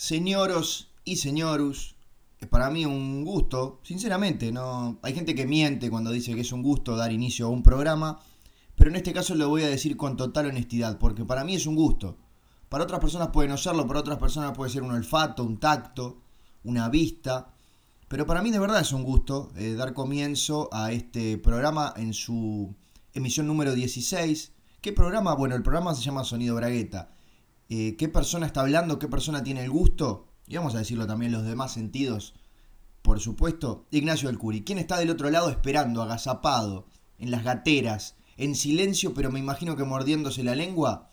Señoros y señorus, es para mí un gusto, sinceramente, no hay gente que miente cuando dice que es un gusto dar inicio a un programa, pero en este caso lo voy a decir con total honestidad, porque para mí es un gusto. Para otras personas puede no serlo, para otras personas puede ser un olfato, un tacto, una vista, pero para mí de verdad es un gusto eh, dar comienzo a este programa en su emisión número 16. ¿Qué programa? Bueno, el programa se llama Sonido Bragueta. Eh, ¿Qué persona está hablando? ¿Qué persona tiene el gusto? Y vamos a decirlo también los demás sentidos. Por supuesto, Ignacio del Curi. ¿Quién está del otro lado esperando, agazapado, en las gateras, en silencio, pero me imagino que mordiéndose la lengua?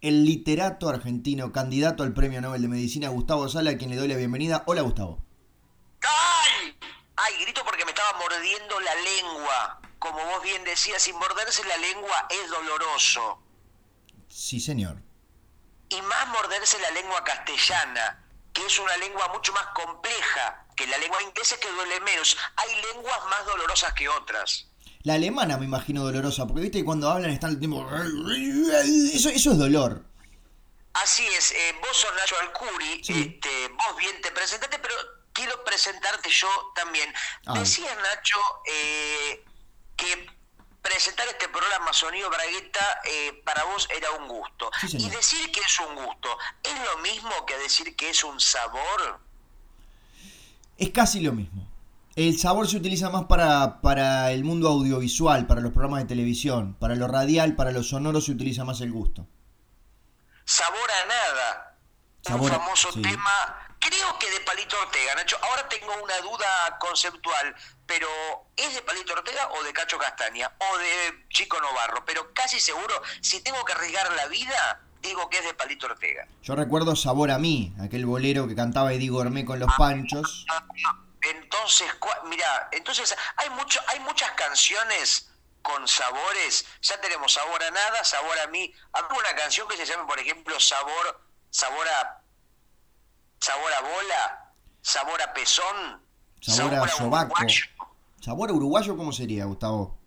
El literato argentino, candidato al Premio Nobel de Medicina, Gustavo Sala, a quien le doy la bienvenida. Hola, Gustavo. ¡Ay! Ay, grito porque me estaba mordiendo la lengua. Como vos bien decías, sin morderse la lengua es doloroso. Sí, señor. Y más morderse la lengua castellana, que es una lengua mucho más compleja que la lengua inglesa que duele menos. Hay lenguas más dolorosas que otras. La alemana me imagino dolorosa, porque viste que cuando hablan están el tiempo... Eso, eso es dolor. Así es, eh, vos sos Nacho Alcuri, este, vos bien te presentaste, pero quiero presentarte yo también. Ah. Decías, Nacho, eh, que presentar este programa Sonido Bragueta eh, para vos era un gusto. Sí, y decir que es un gusto, ¿es lo mismo que decir que es un sabor? Es casi lo mismo. El sabor se utiliza más para, para el mundo audiovisual, para los programas de televisión. Para lo radial, para lo sonoro se utiliza más el gusto. Sabor a nada. Sabor un famoso sí. tema, creo que de Palito Ortega, Nacho. Ahora tengo una duda conceptual, pero ¿es de Palito Ortega o de Cacho Castaña o de Chico Novarro? Pero casi seguro, si tengo que arriesgar la vida, digo que es de Palito Ortega. Yo recuerdo Sabor a mí, aquel bolero que cantaba Eddie Gourmet con los panchos. Entonces, mira, entonces hay mucho, hay muchas canciones con sabores. Ya tenemos sabor a nada, sabor a mí. Habrá una canción que se llame, por ejemplo, sabor, sabor a, sabor a bola, sabor a pezón, Sabor a sobaco. uruguayo. ¿Sabor a uruguayo cómo sería, Gustavo?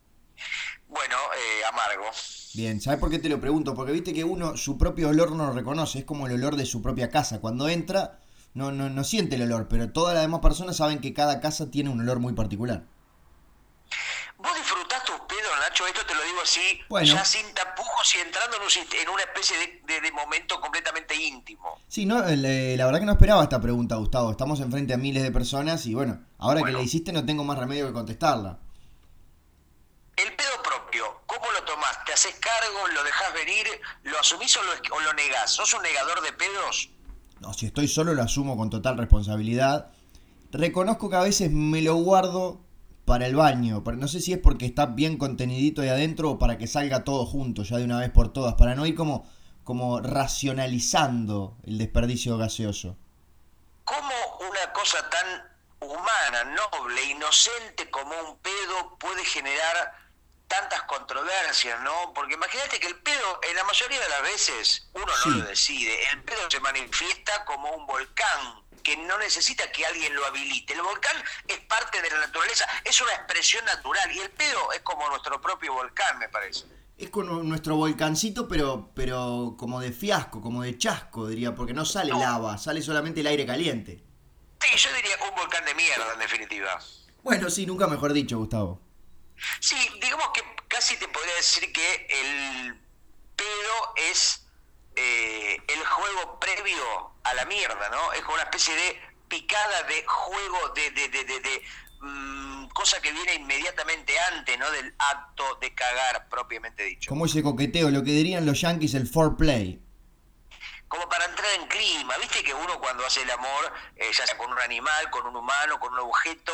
Bueno, eh, amargo. Bien, ¿sabes por qué te lo pregunto? Porque viste que uno su propio olor no lo reconoce, es como el olor de su propia casa. Cuando entra, no, no, no siente el olor, pero todas las demás personas saben que cada casa tiene un olor muy particular. ¿Vos disfrutás tus pedos, Nacho? Esto te lo digo así, Bueno. ya sin tapujos y entrando en, un sist- en una especie de, de- de momento completamente íntimo. Sí, no, eh, la verdad que no esperaba esta pregunta, Gustavo. Estamos enfrente a miles de personas y bueno, ahora Bueno. que la hiciste no tengo más remedio que contestarla. El pedo propio, ¿cómo lo tomás? ¿Te haces cargo? ¿Lo dejás venir? ¿Lo asumís o lo, o lo negás? ¿Sos un negador de pedos? No, si estoy solo lo asumo con total responsabilidad. Reconozco que a veces me lo guardo para el baño, pero no sé si es porque está bien contenidito ahí adentro o para que salga todo junto ya de una vez por todas, para no ir como, como racionalizando el desperdicio gaseoso. ¿Cómo una cosa tan humana, noble, inocente como un pedo puede generar tantas controversias, ¿no? Porque imagínate que el pedo, en la mayoría de las veces, uno no Sí. lo decide. El pedo se manifiesta como un volcán que no necesita que alguien lo habilite. El volcán es parte de la naturaleza, es una expresión natural y el pedo es como nuestro propio volcán, me parece. Es con nuestro volcancito, pero, pero como de fiasco, como de chasco, diría, porque no sale lava, sale solamente el aire caliente. Sí, yo diría un volcán de mierda, en definitiva. Bueno, sí, nunca mejor dicho, Gustavo. Sí, digamos que casi te podría decir que el pedo es eh, el juego previo a la mierda, ¿no? Es como una especie de picada de juego, de, de, de, de, mm, cosa que viene inmediatamente antes, ¿no? Del acto de cagar, propiamente dicho. Como ese coqueteo, lo que dirían los yankees, el foreplay. Como para entrar en clima, viste que uno cuando hace el amor, eh, ya sea con un animal, con un humano, con un objeto,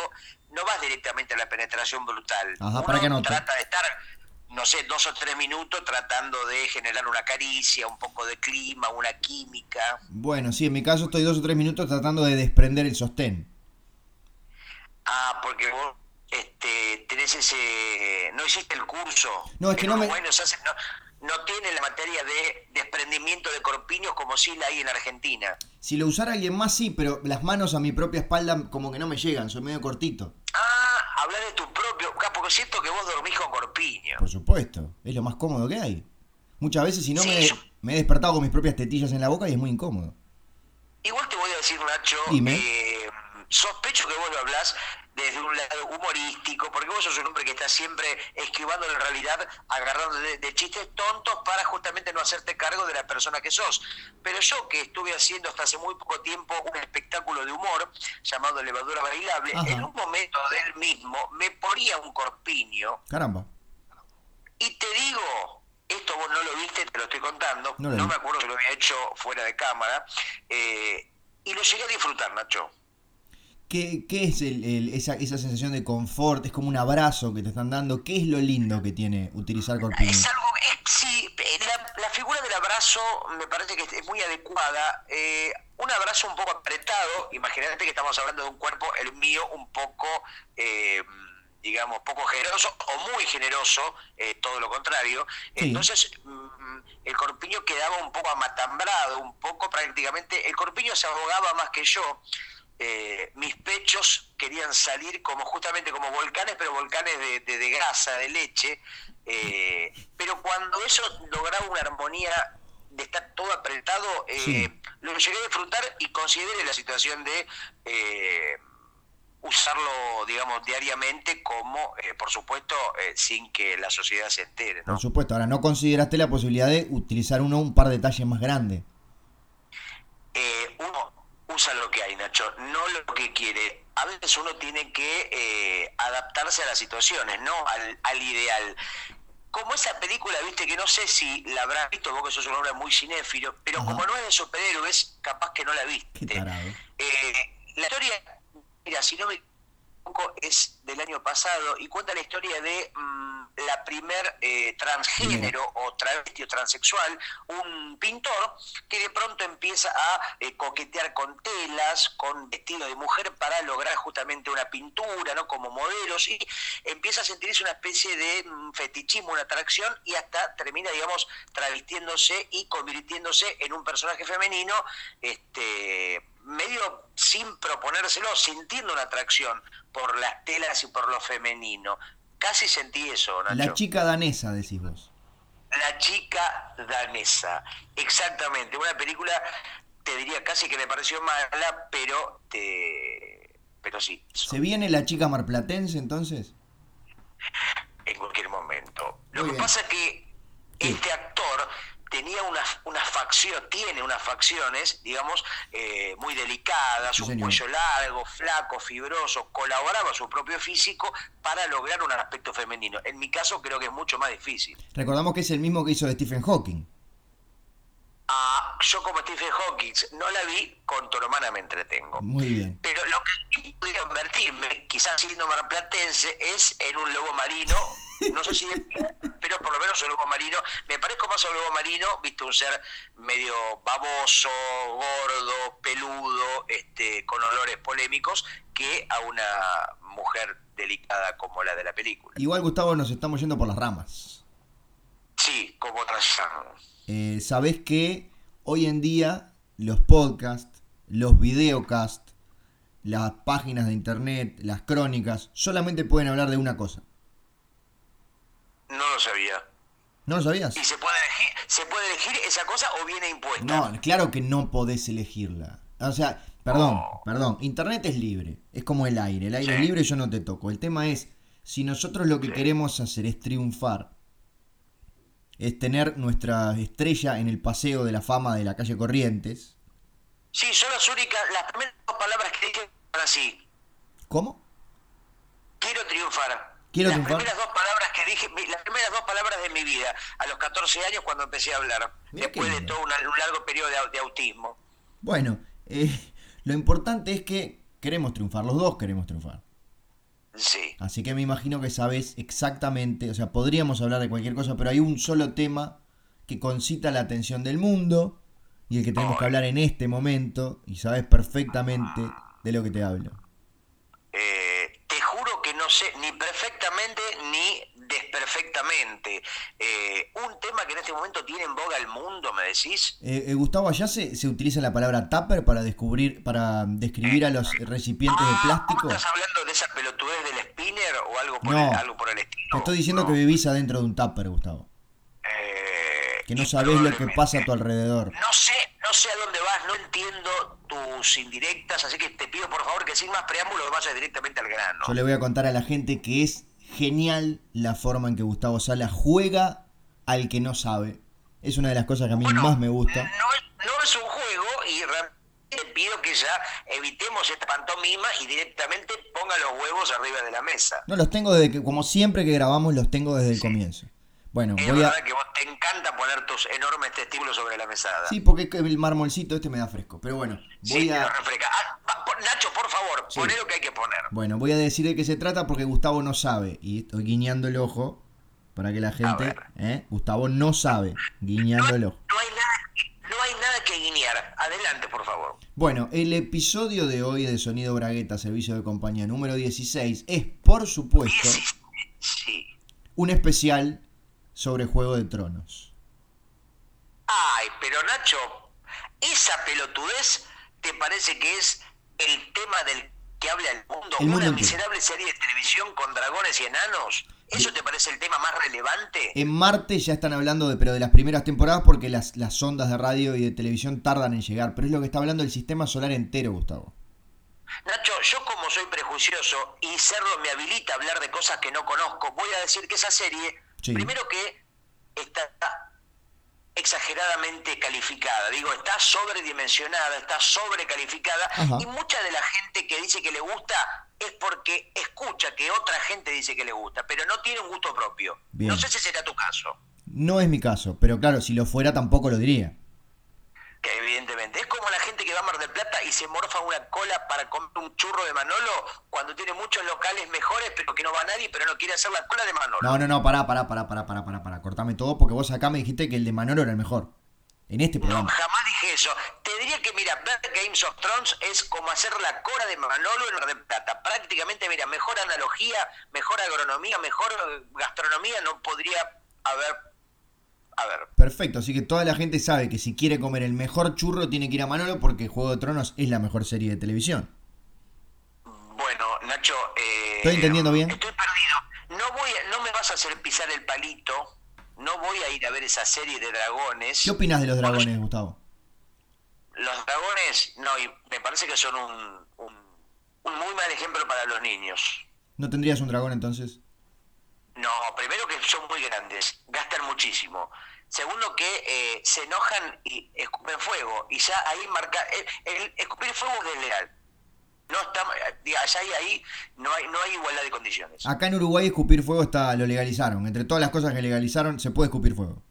no vas directamente a la penetración brutal. Ajá, uno para que anote. trata de estar, no sé, dos o tres minutos tratando de generar una caricia, un poco de clima, una química. Bueno, sí, en mi caso estoy dos o tres minutos tratando de desprender el sostén. Ah, porque vos este, tenés ese... no hiciste el curso. No, es que no me- Uruguay se hace- no, no tiene la materia de desprendimiento de corpiños como sí la hay en Argentina. Si lo usara alguien más, sí, pero las manos a mi propia espalda como que no me llegan, soy medio cortito. Ah, hablar de tu propio... Porque siento que vos dormís con corpiño. Por supuesto, es lo más cómodo que hay. Muchas veces si no Sí, me, yo- me he despertado con mis propias tetillas en la boca y es muy incómodo. Igual te voy decir, Nacho, eh, sospecho que vos lo hablás desde un lado humorístico, porque vos sos un hombre que está siempre esquivando la realidad, agarrando de, chistes tontos para justamente no hacerte cargo de la persona que sos. Pero yo que estuve haciendo hasta hace muy poco tiempo un espectáculo de humor llamado Levadura Bailable, en un momento del mismo me ponía un corpiño. Caramba. Y te digo, esto vos no lo viste, te lo estoy contando, no, me acuerdo si lo había hecho fuera de cámara, eh, y lo llegué a disfrutar, Nacho. ¿Qué, qué es el, esa, esa, sensación de confort? Es como un abrazo que te están dando. ¿Qué es lo lindo que tiene utilizar corpiño? Es algo, sí, la, figura del abrazo me parece que es muy adecuada. Eh, un abrazo un poco apretado, imagínate que estamos hablando de un cuerpo, el mío, un poco... Eh, digamos, poco generoso o muy generoso, eh, todo lo contrario. Entonces, mm, el corpiño quedaba un poco amatambrado, un poco prácticamente, el corpiño se ahogaba más que yo. Eh, mis pechos querían salir como justamente como volcanes, pero volcanes de, de, grasa, de leche. Eh, pero cuando eso lograba una armonía de estar todo apretado, eh, lo llegué a disfrutar y consideré la situación de usarlo, digamos, diariamente como, por supuesto, sin que la sociedad se entere. Por supuesto, ahora no consideraste la posibilidad de utilizar uno un par de talles más grande. uno usa lo que hay, Nacho, no lo que quiere. A veces uno tiene que eh, adaptarse a las situaciones, no al, ideal. Como esa película, viste, que no sé si la habrás visto, vos que sos un hombre muy cinéfilo, pero como no es de superhéroes, capaz que no la viste. Eh, la historia, mira, si no me es del año pasado y cuenta la historia de mm, la primer eh, transgénero o travesti o transexual, un pintor que de pronto empieza a eh, coquetear con telas, con vestido de mujer para lograr justamente una pintura, ¿no? Como modelos y empieza a sentirse una especie de mm, fetichismo, una atracción y hasta termina, digamos, travestiéndose y convirtiéndose en un personaje femenino, este medio sin proponérselo, sintiendo una atracción por las telas y por lo femenino. Casi sentí eso, Nacho. La chica danesa, decís vos. La chica danesa, exactamente. Una película, te diría casi que me pareció mala, pero te... pero sí. ¿Se viene la chica marplatense entonces? En cualquier momento. Lo que pasa es que este actor tenía una, una facción, tiene unas facciones, digamos, eh, muy delicadas, un cuello largo, flaco, fibroso, colaboraba su propio físico para lograr un aspecto femenino. En mi caso creo que es mucho más difícil. Recordamos que es el mismo que hizo Stephen Hawking. Yo como Stephen Hawking no la vi, con tu hermana me entretengo. Muy bien. Pero lo que podría convertirme, quizás siendo marplatense, es en un lobo marino no sé si pero por lo menos un lobo marino, me parezco más a un lobo marino, viste, un ser medio baboso, gordo, peludo, este, con olores polémicos, que a una mujer delicada como la de la película. Igual, Gustavo, nos estamos yendo por las ramas. Sí, como otras eh, Sabés que hoy en día los podcasts, los videocasts, las páginas de internet, las crónicas, solamente pueden hablar de una cosa no lo sabía. ¿No lo sabías? ¿Y se puede elegir, se puede elegir esa cosa o viene impuesta? No, claro que no podés elegirla. O sea, perdón, oh. perdón. Internet es libre. Es como el aire. El aire es libre y yo no te toco. El tema es, si nosotros lo que queremos hacer es triunfar, es tener nuestra estrella en el paseo de la fama de la calle Corrientes. Sí, son las únicas, las primeras dos palabras que dije así. ¿Cómo? Quiero triunfar las primeras dos palabras que dije, las primeras dos palabras de mi vida, a los 14 años cuando empecé a hablar, después de todo un, largo periodo de, autismo. Bueno, eh, lo importante es que queremos triunfar, los dos queremos triunfar. Sí. Así que me imagino que sabes exactamente, o sea, podríamos hablar de cualquier cosa, pero hay un solo tema que concita la atención del mundo y el que tenemos que hablar en este momento y sabes perfectamente de lo que te hablo. Eh, te juro que no sé ni perfectamente ni desperfectamente. Eh, un tema que en este momento tiene en boga el mundo, ¿me decís? Eh, eh, Gustavo, allá se, se, utiliza la palabra tupper para descubrir, para describir a los recipientes de ah, plástico. ¿Estás hablando de esa pelotudez del spinner o algo por, el, algo por el estilo? Te estoy diciendo que vivís adentro de un tupper, Gustavo. que no sabés lo que pasa a tu alrededor. No sé, no sé a dónde vas, no entiendo tus indirectas, así que te pido por favor que sin más preámbulos vayas directamente al grano. Yo le voy a contar a la gente que es genial la forma en que Gustavo Sala juega al que no sabe. Es una de las cosas que a mí más me gusta. No es, no es un juego y realmente pido que ya evitemos esta pantomima y directamente ponga los huevos arriba de la mesa. No, los tengo desde que, como siempre que grabamos, los tengo desde el comienzo. Bueno, es voy verdad a... que vos te encanta poner tus enormes testículos sobre la mesada. Sí, porque el marmolcito este me da fresco. Pero bueno, voy Sí, a... refresca. Ah, Nacho, por favor, Sí. poné lo que hay que poner. Bueno, voy a decir de qué se trata porque Gustavo no sabe. Y estoy guiñando el ojo para que la gente... ¿eh? Gustavo no sabe. Guiñando el ojo. No hay nada, no hay nada que guiñar. Adelante, por favor. Bueno, el episodio de hoy de Sonido Bragueta, Servicio de Compañía número 16, es, por supuesto, Sí. un especial sobre Juego de Tronos. Ay, pero Nacho, esa pelotudez te parece que es el tema del que habla el mundo. El mundo Una miserable serie de televisión con dragones y enanos. ¿Eso te parece el tema más relevante? En Marte ya están hablando de, pero de las primeras temporadas porque las, las ondas de radio y de televisión tardan en llegar, pero es lo que está hablando el sistema solar entero, Gustavo. Nacho, yo como soy prejuicioso y serlo me habilita a hablar de cosas que no conozco, voy a decir que esa serie, Sí. primero que está exageradamente calificada, digo, está sobredimensionada, está sobrecalificada Ajá. y mucha de la gente que dice que le gusta es porque escucha que otra gente dice que le gusta, pero no tiene un gusto propio. Bien. No sé si será tu caso, No es mi caso, pero claro, si lo fuera tampoco lo diría. Que evidentemente es como la gente que va a Mar del Plata y se morfa una cola para comer un churro de Manolo cuando tiene muchos locales mejores pero que no va nadie pero no quiere hacer la cola de Manolo. No, no, no, pará, pará, pará, pará, pará, pará, pará, cortame todo porque vos acá me dijiste que el de Manolo era el mejor. En este No, programa. jamás dije eso. Te diría que, mira, ver Games of Thrones es como hacer la cola de Manolo en Mar del Plata. Prácticamente, mira, mejor analogía, mejor agronomía, mejor gastronomía no podría haber... A ver, Perfecto, así que toda la gente sabe que si quiere comer el mejor churro tiene que ir a Manolo porque Juego de Tronos es la mejor serie de televisión. bueno, Nacho... eh, ¿Estoy entendiendo bien? Estoy perdido. No, voy a- no me vas a hacer pisar el palito. No voy a ir a ver esa serie de dragones. ¿Qué opinas de los dragones, Gustavo? Los dragones, no, y me parece que son un, un, un muy mal ejemplo para los niños. ¿No tendrías un dragón entonces? No, primero que son muy grandes, gastan muchísimo. Segundo que eh, se enojan y escupen fuego. Y ya ahí marca... El, el escupir fuego es desleal. No está, diga, allá y ahí no hay, no hay igualdad de condiciones. Acá en Uruguay escupir fuego está, lo legalizaron. Entre todas las cosas que legalizaron, se puede escupir fuego.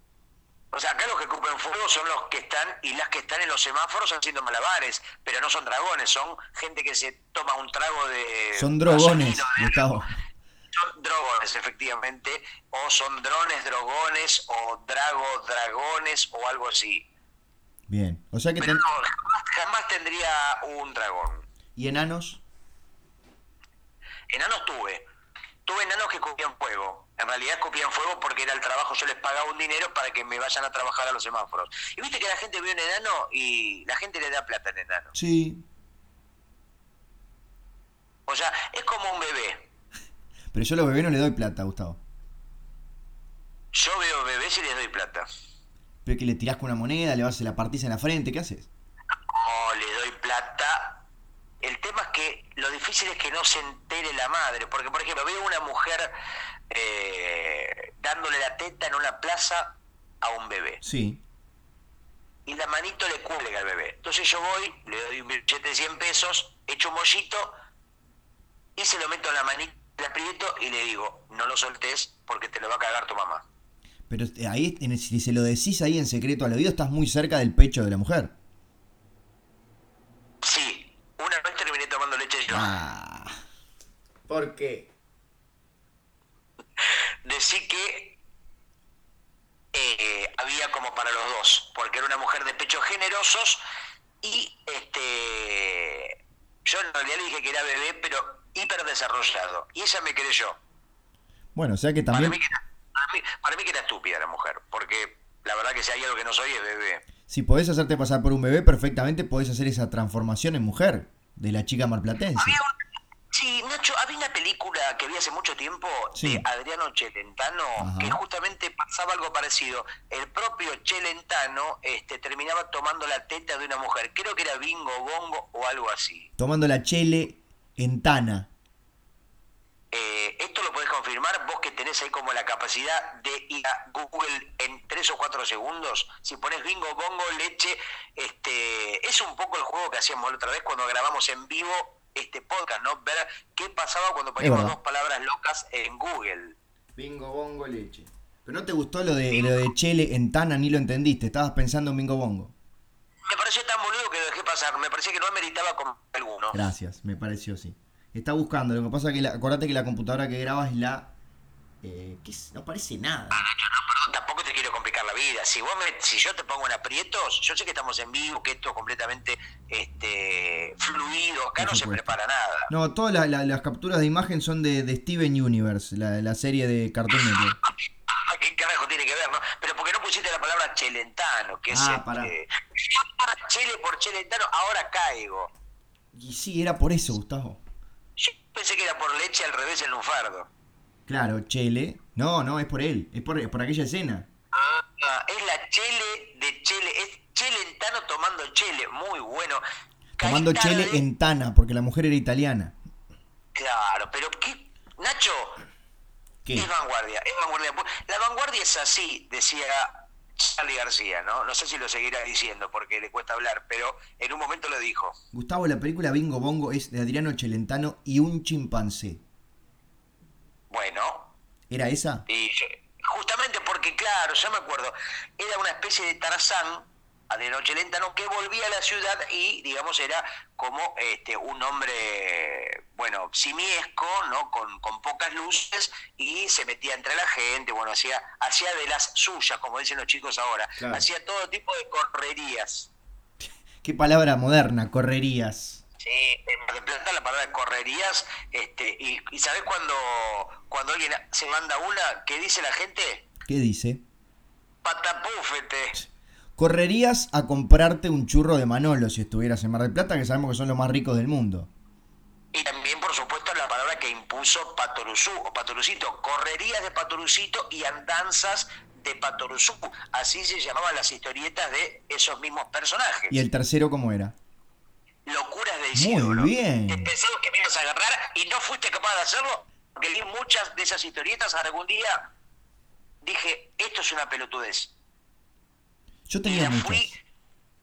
O sea, acá los que escupen fuego son los que están y las que están en los semáforos haciendo malabares, pero no son dragones, son gente que se toma un trago de... Son drogones, de- Gustavo. Son drogones, efectivamente, o son drones, drogones, o dragos, dragones, o algo así. Bien. O sea que... Pero ten- no, jamás, jamás tendría un dragón. ¿Y enanos? Enanos tuve. Tuve enanos que escupían fuego. En realidad escupían fuego porque era el trabajo, yo les pagaba un dinero para que me vayan a trabajar a los semáforos. Y viste que la gente ve un enano y la gente le da plata al enano. Sí. O sea, es como un bebé. Pero yo a los bebés no le doy plata, Gustavo. Yo veo bebés y les doy plata. Pero que le tirás con una moneda, le vas a la partís en la frente, ¿qué haces? No, le doy plata. El tema es que lo difícil es que no se entere la madre. Porque, por ejemplo, veo una mujer eh, dándole la teta en una plaza a un bebé. Sí. Y la manito le cuelga al bebé. Entonces yo voy, le doy un billete de 100 pesos, echo un mollito y se lo meto en la manita, le aprieto y le digo, no lo soltés porque te lo va a cagar tu mamá. Pero eh, ahí, si se lo decís ahí en secreto al oído, estás muy cerca del pecho de la mujer. Sí, una vez terminé tomando leche yo. Ah. ¿Por qué? Decí que eh, había como para los dos, porque era una mujer de pechos generosos y este yo en realidad le dije que era bebé, pero hiper desarrollado. Y ella me creyó. Bueno, o sea que Para también, mí, que era, para, mí, para mí que era estúpida la mujer, porque la verdad que si hay algo que no soy es bebé. si podés hacerte pasar por un bebé, perfectamente podés hacer esa transformación en mujer de la chica marplatense. Había un- Sí, Nacho, había una película que vi hace mucho tiempo Sí. de Adriano Celentano Ajá. que justamente pasaba algo parecido. El propio Celentano este, terminaba tomando la teta de una mujer. Creo que era bingo bongo o algo así. Tomando la chele en Tana. Eh, esto lo podés confirmar vos que tenés ahí como la capacidad de ir a Google en tres o cuatro segundos. Si pones bingo, bongo, leche, este, es un poco el juego que hacíamos la otra vez cuando grabamos en vivo este podcast, ¿no? Ver qué pasaba cuando poníamos dos palabras locas en Google. Bingo, bongo, leche. Pero no te gustó lo de, lo de chele en Tana, ni lo entendiste. Estabas pensando en bingo, bongo. Me pareció tan boludo que lo dejé pasar. Me parecía que no meritaba como alguno. Gracias, me pareció sí. Está buscando, lo que pasa es que la, acordate que la computadora que grabas es la... Eh, ¿qué es? No parece nada. Perdón, tampoco te quiero complicar la vida. Si vos me- si yo te pongo en aprietos, yo sé que estamos en vivo, que esto es completamente este, fluido. Acá no se prepara nada. No, todas la- la- las capturas de imagen son de, de Steven Universe, la, la serie de Cartoon Network. ¿Qué carajo tiene que ver, no? Pero porque no pusiste la palabra chelentano, que es Ah, este, pará. Chele por chelentano, ahora caigo. Y sí, era por eso, Gustavo. Yo pensé que era por leche al revés el lunfardo. Claro, Chele. No, no, es por él, es por, es por aquella escena. Ah, es la chele de chele, es chelentano tomando chele, muy bueno. Tomando. Chele en Tana, porque la mujer era italiana. Claro, pero qué. Nacho, ¿Qué? es vanguardia, es vanguardia. La vanguardia es así, decía Charlie García, ¿no? No sé si lo seguirá diciendo porque le cuesta hablar, pero en un momento lo dijo. Gustavo, la película Bingo Bongo es de Adriano Celentano y un chimpancé. Bueno, ¿Era esa? y justamente porque, claro, ya me acuerdo, era una especie de Tarzán de noche lenta, ¿no? que volvía a la ciudad y, digamos, era como este un hombre, bueno, simiesco, ¿no? Con, con pocas luces y se metía entre la gente, bueno, hacía, hacía de las suyas, como dicen los chicos ahora, Claro. hacía todo tipo de correrías. Qué palabra moderna, correrías. Sí, en Plata la palabra correrías, este, y, y ¿sabés cuando, cuando alguien se manda una, ¿qué dice la gente? ¿Qué dice? Patapúfete. Correrías a comprarte un churro de Manolo si estuvieras en Mar del Plata, que sabemos que son los más ricos del mundo. Y también, por supuesto, la palabra que impuso Patoruzú o Patorucito, correrías de Patorucito y andanzas de Patoruzú. Así se llamaban las historietas de esos mismos personajes. ¿Y el tercero cómo era? Locuras de Muy Isidoro. bien. Que pensabas que me ibas a agarrar y no fuiste capaz de hacerlo, porque leí muchas de esas historietas. Algún día dije, esto es una pelotudez. Yo Y tenía las muchas. fui,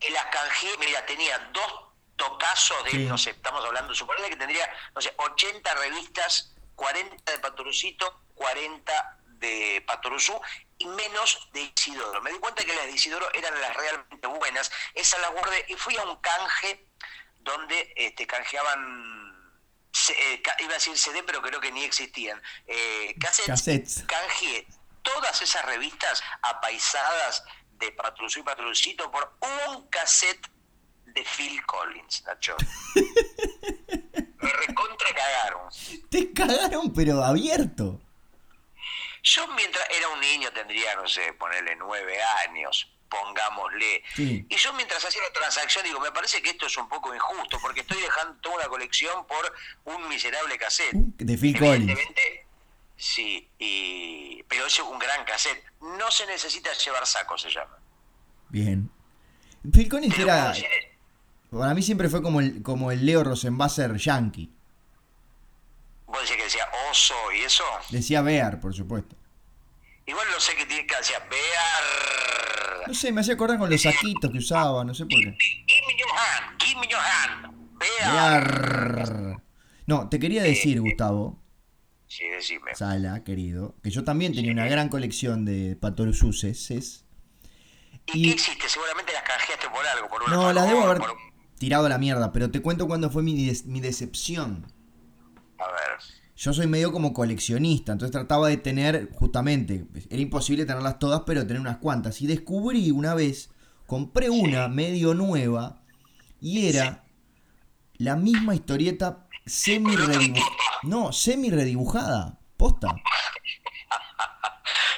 y las canjeé, mira, tenía dos tocazos de, Sí. no sé, estamos hablando, suponete que tendría, no sé, 80 revistas, 40 de Patorucito, 40 de Patoruzú y menos de Isidoro. Me di cuenta que las de Isidoro eran las realmente buenas, esas las guardé y fui a un canje donde este, canjeaban, eh, iba a decir CD, pero creo que ni existían, eh, cassettes, Cassettes. canjeé todas esas revistas apaisadas de Patrulcito y Patrulcito por un cassette de Phil Collins, Nacho. Me recontra cagaron. Te cagaron, pero abierto. Yo mientras era un niño tendría, no sé, ponerle nueve años, pongámosle. Sí. Y yo mientras hacía la transacción digo, me parece que esto es un poco injusto porque estoy dejando toda una colección por un miserable cassette. De Phil Collins. Evidentemente, sí, y... pero es un gran cassette. No se necesita llevar saco, se llama. Bien. Phil Collins Pero era. si- Para mí siempre fue como el, como el Leo Rosenbasser yankee. Vos decís que decía oso y eso. Decía Bear, por supuesto. Igual no sé qué tiene que decía Bear. No sé, me hacía acordar con los saquitos que usaba, no sé por qué. Give me your hand, give me your hand. Bear. Bear. No, te quería decir, Gustavo, Sí, decime. Sala, querido, que yo también tenía una gran colección de patorususes. ¿Y qué y- hiciste? Seguramente las canjeaste por algo, por una No, las debo haber tirado a la mierda, pero te cuento cuándo fue mi, mi decepción. A ver. Yo soy medio como coleccionista, entonces trataba de tener, justamente, era imposible tenerlas todas, pero tener unas cuantas. Y descubrí una vez, compré una medio nueva y era la misma historieta semi redibujada. No, semi redibujada, posta.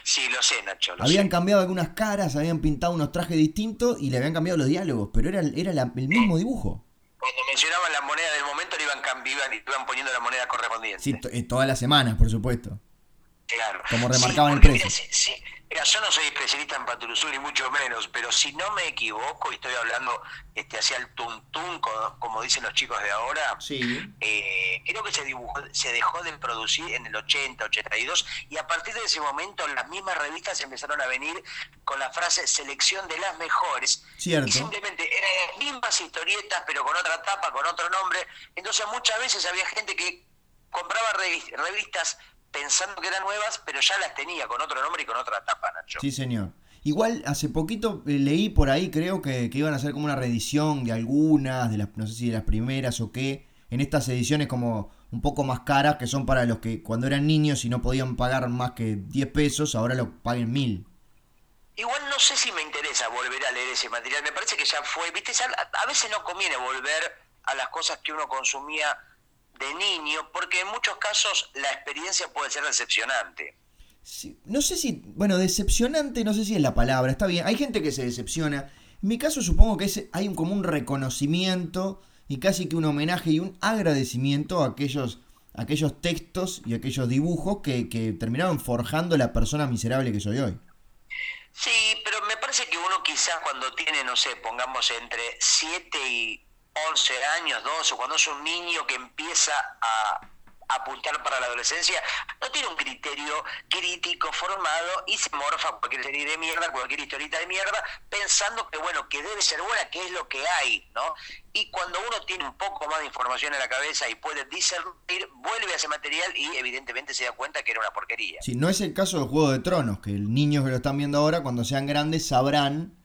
Sí, lo sé, Nacho. Lo Habían sé. cambiado algunas caras, habían pintado unos trajes distintos y le habían cambiado los diálogos, pero era, era la- el mismo dibujo. Cuando mencionaban la moneda del momento le iban, iban, iban poniendo la moneda correspondiente. Sí, eh, todas las semanas, por supuesto. Claro. Como remarcaban el precio. sí, Mira, yo no soy especialista en Paturuzú ni mucho menos, pero si no me equivoco, y estoy hablando este, hacia el tuntún, como, dicen los chicos de ahora, eh, creo que se, dibujó, se dejó de producir en el 80, 82, y a partir de ese momento las mismas revistas empezaron a venir con la frase selección de las mejores. Cierto. Y simplemente eran las mismas historietas, pero con otra tapa, con otro nombre. Entonces muchas veces había gente que compraba revistas pensando que eran nuevas, pero ya las tenía con otro nombre y con otra tapa, Nacho. Sí, señor. Igual hace poquito eh, leí por ahí, creo que, iban a hacer como una reedición de algunas, de las, no sé si de las primeras o qué, en estas ediciones como un poco más caras, que son para los que cuando eran niños y no podían pagar más que 10 pesos, ahora lo paguen mil. Igual no sé si me interesa volver a leer ese material, me parece que ya fue, viste, a veces no conviene volver a las cosas que uno consumía de niño, porque en muchos casos la experiencia puede ser decepcionante. no sé si, bueno, decepcionante no sé si es la palabra, está bien, hay gente que se decepciona. En mi caso supongo que es, hay un, como un reconocimiento y casi que un homenaje y un agradecimiento a aquellos, aquellos textos y aquellos dibujos que, que terminaron forjando la persona miserable que soy hoy. Sí, pero me parece que uno quizás cuando tiene, no sé, pongamos entre 7 y 11 años, 12, cuando es un niño que empieza a apuntar para la adolescencia, no tiene un criterio crítico formado y se morfa cualquier serie de mierda, cualquier historita de mierda, pensando que bueno, que debe ser buena, que es lo que hay, ¿no? Y cuando uno tiene un poco más de información en la cabeza y puede discernir, vuelve a ese material y evidentemente se da cuenta que era una porquería. Sí, no es el caso del Juego de Tronos, que el niños que lo están viendo ahora, cuando sean grandes, sabrán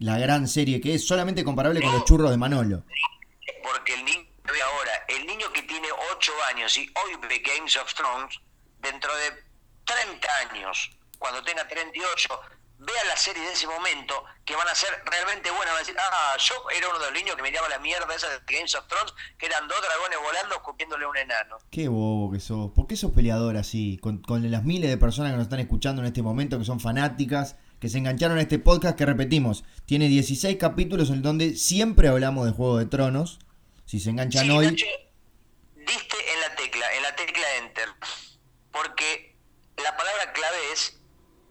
la gran serie que es solamente comparable con los churros de Manolo. Porque el niño ve ahora, el niño que tiene 8 años y hoy ve Games of Thrones, dentro de 30 años, cuando tenga 38, vea la serie de ese momento, que van a ser realmente buenas, va a decir, ah, yo era uno de los niños que miraba la mierda esa de Games of Thrones, que eran dos dragones volando escupiéndole a un enano. Qué bobo que sos. ¿Por qué sos peleador así? Con, con las miles de personas que nos están escuchando en este momento, que son fanáticas que se engancharon a este podcast que repetimos, tiene 16 capítulos en donde siempre hablamos de Juego de Tronos. Si se enganchan hoy... diste en la tecla, en la tecla Enter, porque la palabra clave es,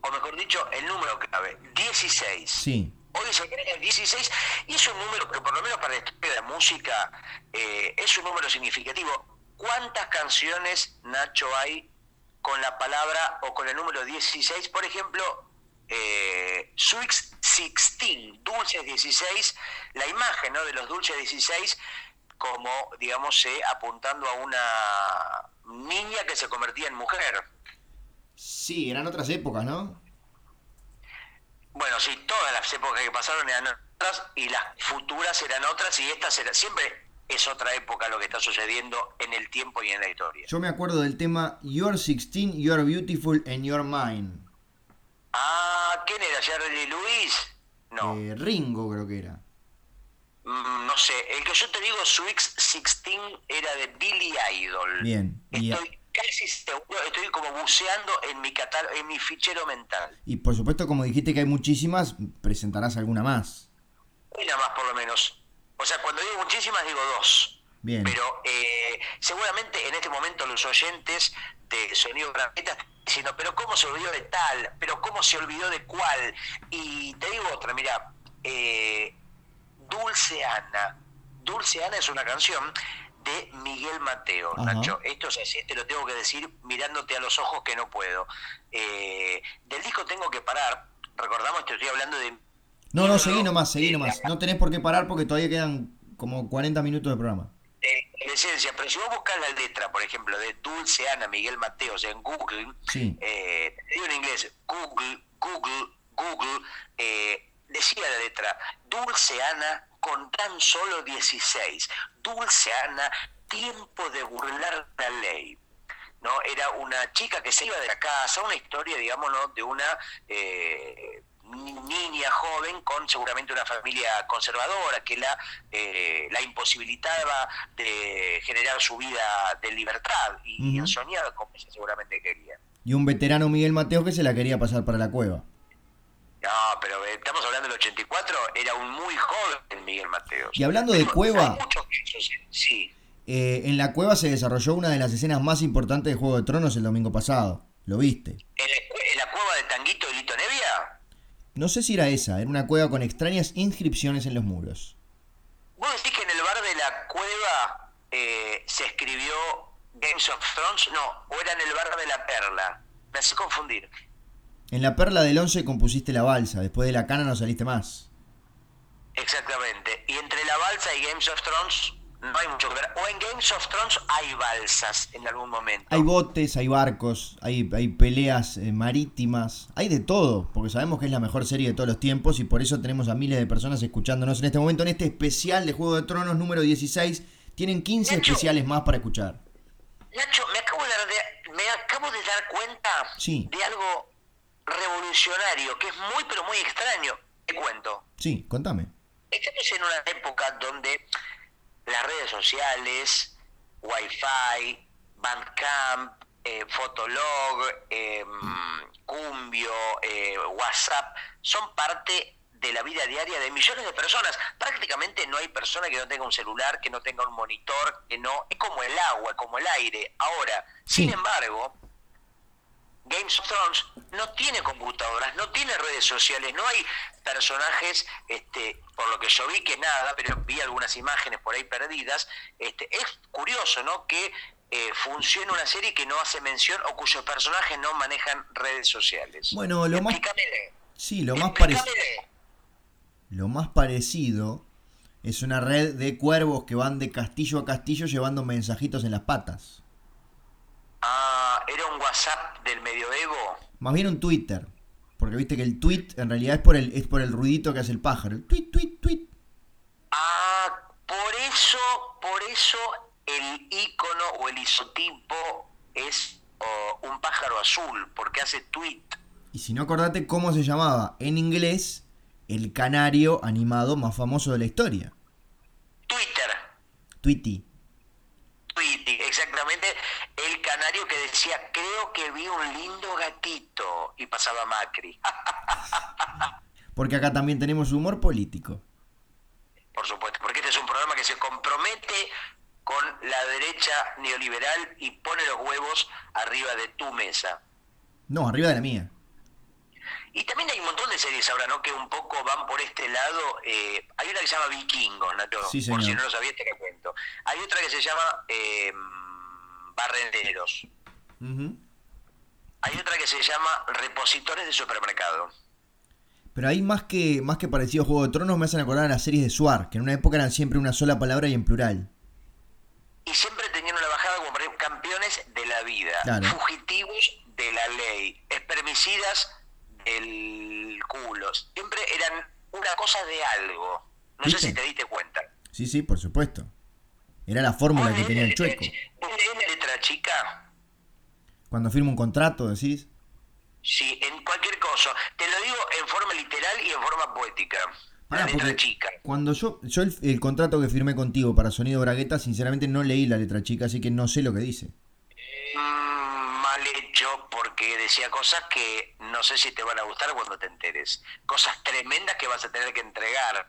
o mejor dicho, el número clave, 16. Sí. Hoy se cree el 16 y es un número que por lo menos para la historia de la música eh, es un número significativo. ¿Cuántas canciones, Nacho, hay con la palabra o con el número 16? Por ejemplo, eh, 16, dulces 16, la imagen ¿no? de los dulces 16 como, digamos, eh, apuntando a una niña que se convertía en mujer. Sí, eran otras épocas, ¿no? Bueno, sí, todas las épocas que pasaron eran otras y las futuras eran otras y estas eran siempre es otra época lo que está sucediendo en el tiempo y en la historia. Yo me acuerdo del tema You're 16, You're Beautiful and You're Mine. Ah, ¿quién era? ¿Jerry Luis? No. Eh, Ringo creo que era. Mm, no sé, el que yo te digo, Swix 16 era de Billy Idol. Bien. Estoy casi seguro, estoy como buceando en mi catálogo, en mi fichero mental. Y por supuesto, como dijiste que hay muchísimas, presentarás alguna más. Una más por lo menos. O sea, cuando digo muchísimas digo dos. Bien. Pero eh, seguramente en este momento los oyentes de Sonido Graneta diciendo, pero ¿cómo se olvidó de tal? ¿Pero cómo se olvidó de cuál? Y te digo otra, mira, eh, Dulce Ana. Dulce Ana es una canción de Miguel Mateo, Nacho. Esto es así, te lo tengo que decir mirándote a los ojos que no puedo. Eh, del disco tengo que parar. Recordamos, te estoy hablando de... No, no, seguí nomás, seguí nomás. No tenés por qué parar porque todavía quedan como 40 minutos de programa en esencia, pero si vos buscas la letra, por ejemplo, de Dulce Ana Miguel Mateos en Google, eh, digo en inglés, Google, Google, Google, eh, decía la letra, Dulce Ana con tan solo 16, Dulce Ana, tiempo de burlar la ley. ¿no? Era una chica que se iba de la casa, una historia, digamos, de una eh, niña joven con seguramente una familia conservadora que la, eh, la imposibilitaba de generar su vida de libertad y uh soñado como ella seguramente quería. Y un veterano Miguel Mateo que se la quería pasar para la cueva. No, pero eh, estamos hablando del 84, era un muy joven Miguel Mateo. Y hablando de cueva... Sí. Eh, en la cueva se desarrolló una de las escenas más importantes de Juego de Tronos el domingo pasado. ¿Lo viste? ¿En la, en la cueva de Tanguito y Lito Nevia? No sé si era esa, era una cueva con extrañas inscripciones en los muros. ¿Vos decís que en el bar de la cueva eh, se escribió Games of Thrones? No, o era en el bar de la Perla. Me hace confundir. En la perla del 11 compusiste la balsa, después de la cana no saliste más. Exactamente. Y entre la balsa y Games of Thrones no hay mucho que ver. O en Games of Thrones hay balsas en algún momento. Hay botes, hay barcos, hay, hay peleas eh, marítimas, hay de todo, porque sabemos que es la mejor serie de todos los tiempos y por eso tenemos a miles de personas escuchándonos en este momento, en este especial de Juego de Tronos número 16. Tienen 15 Nacho. especiales más para escuchar. Nacho, me acabo de dar, de- me acabo de dar cuenta Sí. de algo revolucionario que es muy pero muy extraño. Te cuento. Sí, contame. Estamos en una época donde las redes sociales, Wi-Fi, Bandcamp, eh, Fotolog, eh, Cumbio, eh, WhatsApp, son parte de la vida diaria de millones de personas. Prácticamente no hay persona que no tenga un celular, que no tenga un monitor, que no... Es como el agua, como el aire. Ahora, Sí. sin embargo, Games of Thrones no tiene computadoras, no tiene redes sociales, no hay personajes, este, por lo que yo vi que nada, pero vi algunas imágenes por ahí perdidas. Este, es curioso, ¿no? Que eh, funcione una serie que no hace mención o cuyos personajes no manejan redes sociales. Bueno, lo más, sí, lo más, parec- Explícamele. lo más parecido es una red de cuervos que van de castillo a castillo llevando mensajitos en las patas. Ah, era un WhatsApp del medioevo. Más bien un Twitter. Porque viste que el tweet en realidad es por el, es por el ruidito que hace el pájaro. El tweet, tweet, tweet. Ah, por eso, por eso el icono o el isotipo es oh, un pájaro azul, porque hace tweet. Y si no acordate cómo se llamaba en inglés el canario animado más famoso de la historia. Twitter, Tweety. Exactamente, el canario que decía, creo que vi un lindo gatito, y pasaba Macri. Porque acá también tenemos humor político. Por supuesto, porque este es un programa que se compromete con la derecha neoliberal y pone los huevos arriba de tu mesa. No, arriba de la mía. Y también hay un montón de series ahora, ¿no? Que un poco van por este lado. Eh, hay una que se llama Vikingos, Nacho. Sí, por si no lo sabías, te lo cuento. Hay otra que se llama eh, Barrenderos. Hay otra que se llama Repositores de Supermercado. Pero ahí más que, más que parecido a Juego de Tronos me hacen acordar a las series de Suar, que en una época eran siempre una sola palabra y en plural. Y siempre tenían una bajada como por ejemplo, campeones de la vida, Claro. fugitivos de la ley, espermicidas del culo. Siempre eran una cosa de algo. No sé si te diste cuenta. Sí, sí, por supuesto. Era la fórmula que ¿Vos tenía el chueco. la letra chica? Cuando firma un contrato, decís. Sí, en cualquier cosa. Te lo digo en forma literal y en forma poética. La Pará, letra chica. Cuando yo, yo el, el contrato que firmé contigo para Sonido Bragueta, sinceramente no leí la letra chica, así que no sé lo que dice. Mal hecho porque decía cosas que no sé si te van a gustar cuando te enteres. Cosas tremendas que vas a tener que entregar.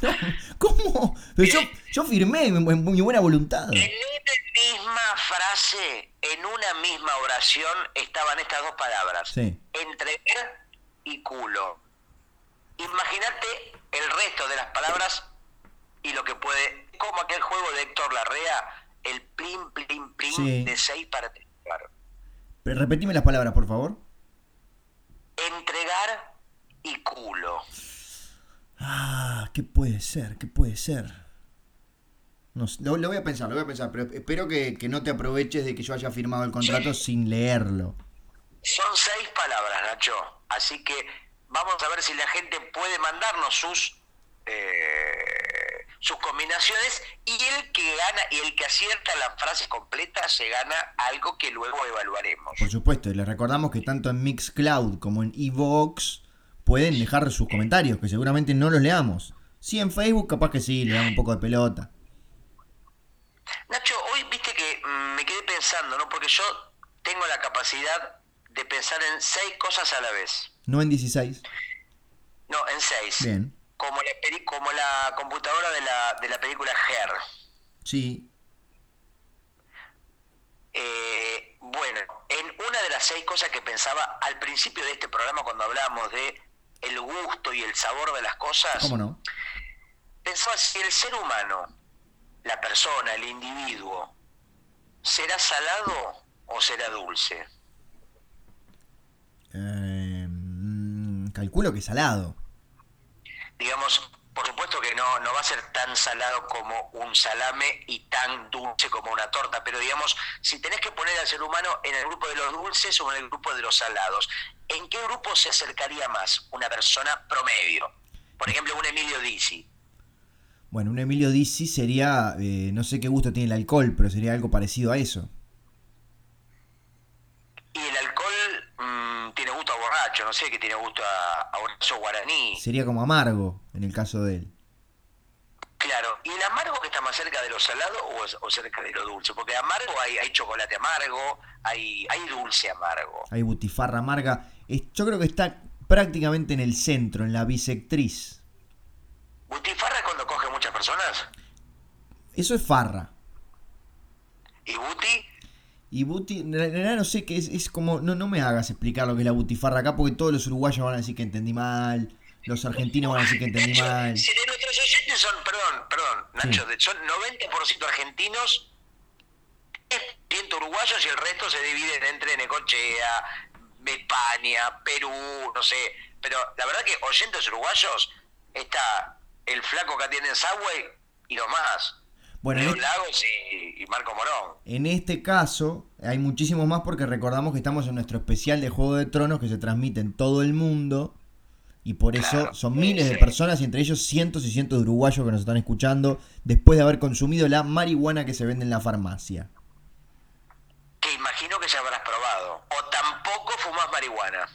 ¿Cómo? Yo, yo firmé en, mi buena voluntad. En una misma frase, en una misma oración, estaban estas dos palabras. Sí. Entregar y culo. Imagínate el resto de las palabras y lo que puede... Como aquel juego de Héctor Larrea, el plin, plin, plin Sí. de seis para entregar. Pero repetime las palabras, por favor. Entregar y culo. Ah, ¿qué puede ser? ¿Qué puede ser? No lo voy a pensar, lo voy a pensar, pero espero que, que no te aproveches de que yo haya firmado el contrato sin leerlo. Son seis palabras, Nacho. Así que vamos a ver si la gente puede mandarnos sus eh, sus combinaciones y el que gana y el que acierta la frase completa se gana algo que luego evaluaremos. Por supuesto, y les recordamos que tanto en Mixcloud como en Evox pueden dejar sus comentarios, que seguramente no los leamos. Sí, en Facebook capaz que sí, le dan un poco de pelota. Nacho, hoy viste que mm, me quedé pensando, ¿no? Porque yo tengo la capacidad de pensar en seis cosas a la vez. No en 16. No, en seis. Bien. Como la, como la computadora de la, de la película Her. Sí. Eh, bueno, en una de las seis cosas que pensaba al principio de este programa cuando hablábamos de el gusto y el sabor de las cosas, ¿Cómo no? pensaba si el ser humano, la persona, el individuo, será salado o será dulce. Eh, mm, calculo que salado. Digamos, por supuesto que no, no va a ser tan salado como un salame y tan dulce como una torta, pero digamos, si tenés que poner al ser humano en el grupo de los dulces o en el grupo de los salados, ¿en qué grupo se acercaría más una persona promedio? Por ejemplo, un Emilio Dizzi. Bueno, un Emilio Dizzi sería, eh, no sé qué gusto tiene el alcohol, pero sería algo parecido a eso. Y el alcohol mm, tiene gusto a borracho, no sé, que tiene gusto a, a un oso guaraní. Sería como amargo en el caso de él. Claro, ¿y el amargo que está más cerca de lo salado o, cerca de lo dulce? Porque amargo hay, hay chocolate amargo, hay, hay dulce amargo. Hay butifarra amarga. Es- yo creo que está prácticamente en el centro, en la bisectriz. ¿Butifarra es cuando coge muchas personas? Eso es farra. ¿Y Buti? Y buti, en realidad no sé qué es, es como, no, no me hagas explicar lo que es la butifarra acá porque todos los uruguayos van a decir que entendí mal, los argentinos van a decir que entendí mal. Si de nuestros oyentes son, perdón, perdón, Nacho, Sí. son 90% argentinos, 10% uruguayos y el resto se dividen entre Necochea, España, Perú, no sé. Pero la verdad que oyentes uruguayos está el flaco que atiende en Subway y los más. Bueno, Leo en, Lagos y, y Marco Morón. en este caso hay muchísimos más porque recordamos que estamos en nuestro especial de Juego de Tronos que se transmite en todo el mundo y por eso son sí, miles de personas y entre ellos cientos y cientos de uruguayos que nos están escuchando después de haber consumido la marihuana que se vende en la farmacia. Que imagino que ya habrás probado. O tampoco fumas marihuana.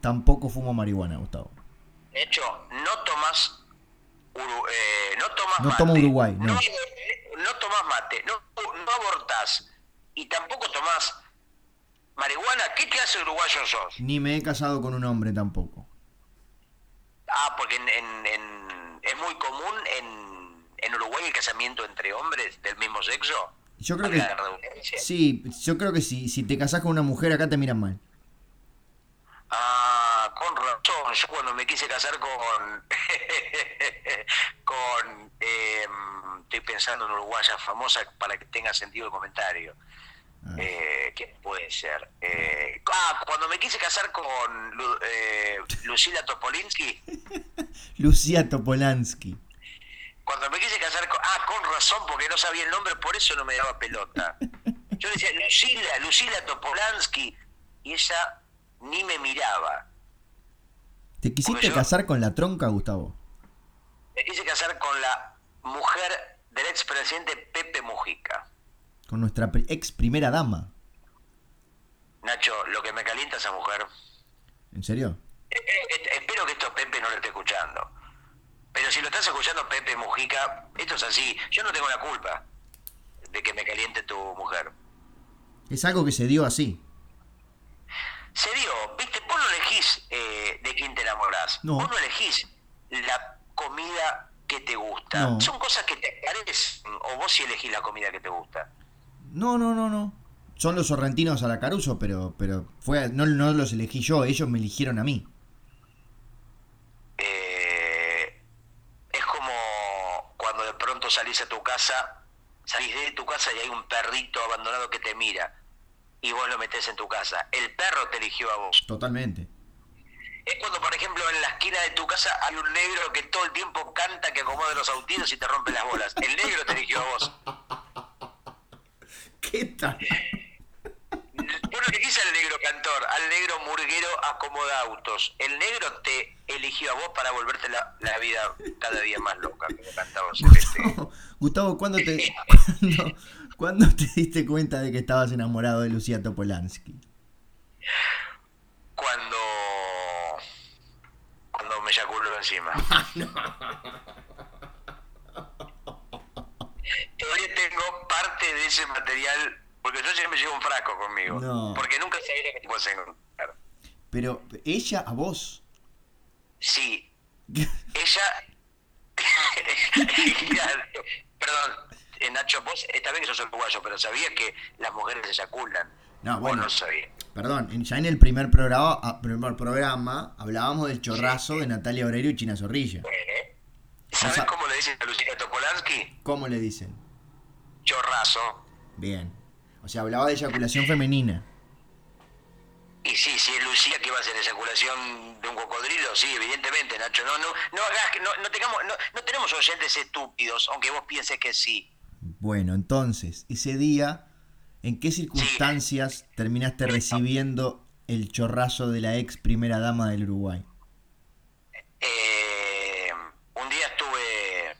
Tampoco fumo marihuana, Gustavo. De hecho, no tomas Uru- eh, no tomas No mate. Uruguay, no. No, no tomas mate, no, no abortás y tampoco tomás marihuana. ¿Qué clase de uruguayo sos? Ni me he casado con un hombre tampoco. Ah, porque en, en- en- es muy común en, en Uruguay el casamiento entre hombres del mismo sexo. Yo creo que sí, yo creo que si, si te casás con una mujer acá te miran mal. Ah, con razón. Yo cuando me quise casar con. con. eh, estoy pensando en uruguaya famosa para que tenga sentido el comentario. Ah. Eh, ¿Quién puede ser? Eh, ah, cuando me quise casar con Lu- eh, Lucila Topolinsky. Lucía Topolansky. Cuando me quise casar con. Ah, con razón, porque no sabía el nombre, por eso no me daba pelota. Yo decía, Lucila, Lucila Topolansky. Y ella ni me miraba. ¿Te quisiste casar con la tronca, Gustavo? Me quise casar con la mujer del expresidente Pepe Mujica. Con nuestra ex primera dama. Nacho, lo que me calienta esa mujer. ¿En serio? Eh, eh, espero que esto Pepe no lo esté escuchando. Pero si lo estás escuchando, Pepe Mujica, esto es así. Yo no tengo la culpa de que me caliente tu mujer. Es algo que se dio así. Se dio, viste, vos no elegís eh, de quién te enamorás. No. Vos no elegís la comida que te gusta. No. Son cosas que te parecen. O vos sí elegís la comida que te gusta. No, no, no, no. Son los sorrentinos a la Caruso, pero, pero fue, no, no los elegí yo, ellos me eligieron a mí. Eh, es como cuando de pronto salís a tu casa, salís de tu casa y hay un perrito abandonado que te mira y vos lo metés en tu casa. El perro te eligió a vos. Totalmente. Es cuando, por ejemplo, en la esquina de tu casa hay un negro que todo el tiempo canta, que acomode los autitos y te rompe las bolas. El negro te eligió a vos. ¿Qué tal? Yo no elegís al negro cantor, al negro murguero acomoda autos. El negro te eligió a vos para volverte la, la vida cada día más loca, como cantaba Celeste. Gustavo, Gustavo, ¿cuándo te, cuándo, cuándo te diste cuenta de que estabas enamorado de Lucía Topolansky? Cuando. Cuando me eyaculó encima. Todavía tengo parte de ese material, porque yo siempre llevo un frasco conmigo. No. Porque nunca sabía que te puedes encontrar. Pero ella a vos. Sí, ella. Perdón, Nacho, vos está bien que sos uruguayo, pero sabías que las mujeres eyaculan. No, bueno. no. Perdón, ya en el primer programa, ah, primer programa hablábamos del chorrazo de Natalia Oreiro y China Zorrilla. Eh, ¿Sabés sea- cómo le dicen a Lucía Topolansky? ¿Cómo le dicen? Chorrazo. Bien. O sea, hablaba de eyaculación femenina. Y sí, si es Lucía que va a hacer eyaculación de un cocodrilo, sí, evidentemente, Nacho. No, no, no hagas, que- no, no tengamos, no, no tenemos oyentes estúpidos, aunque vos pienses que sí. Bueno, entonces, ese día, ¿en qué circunstancias terminaste recibiendo el chorrazo de la ex primera dama del Uruguay? Eh, un día estuve,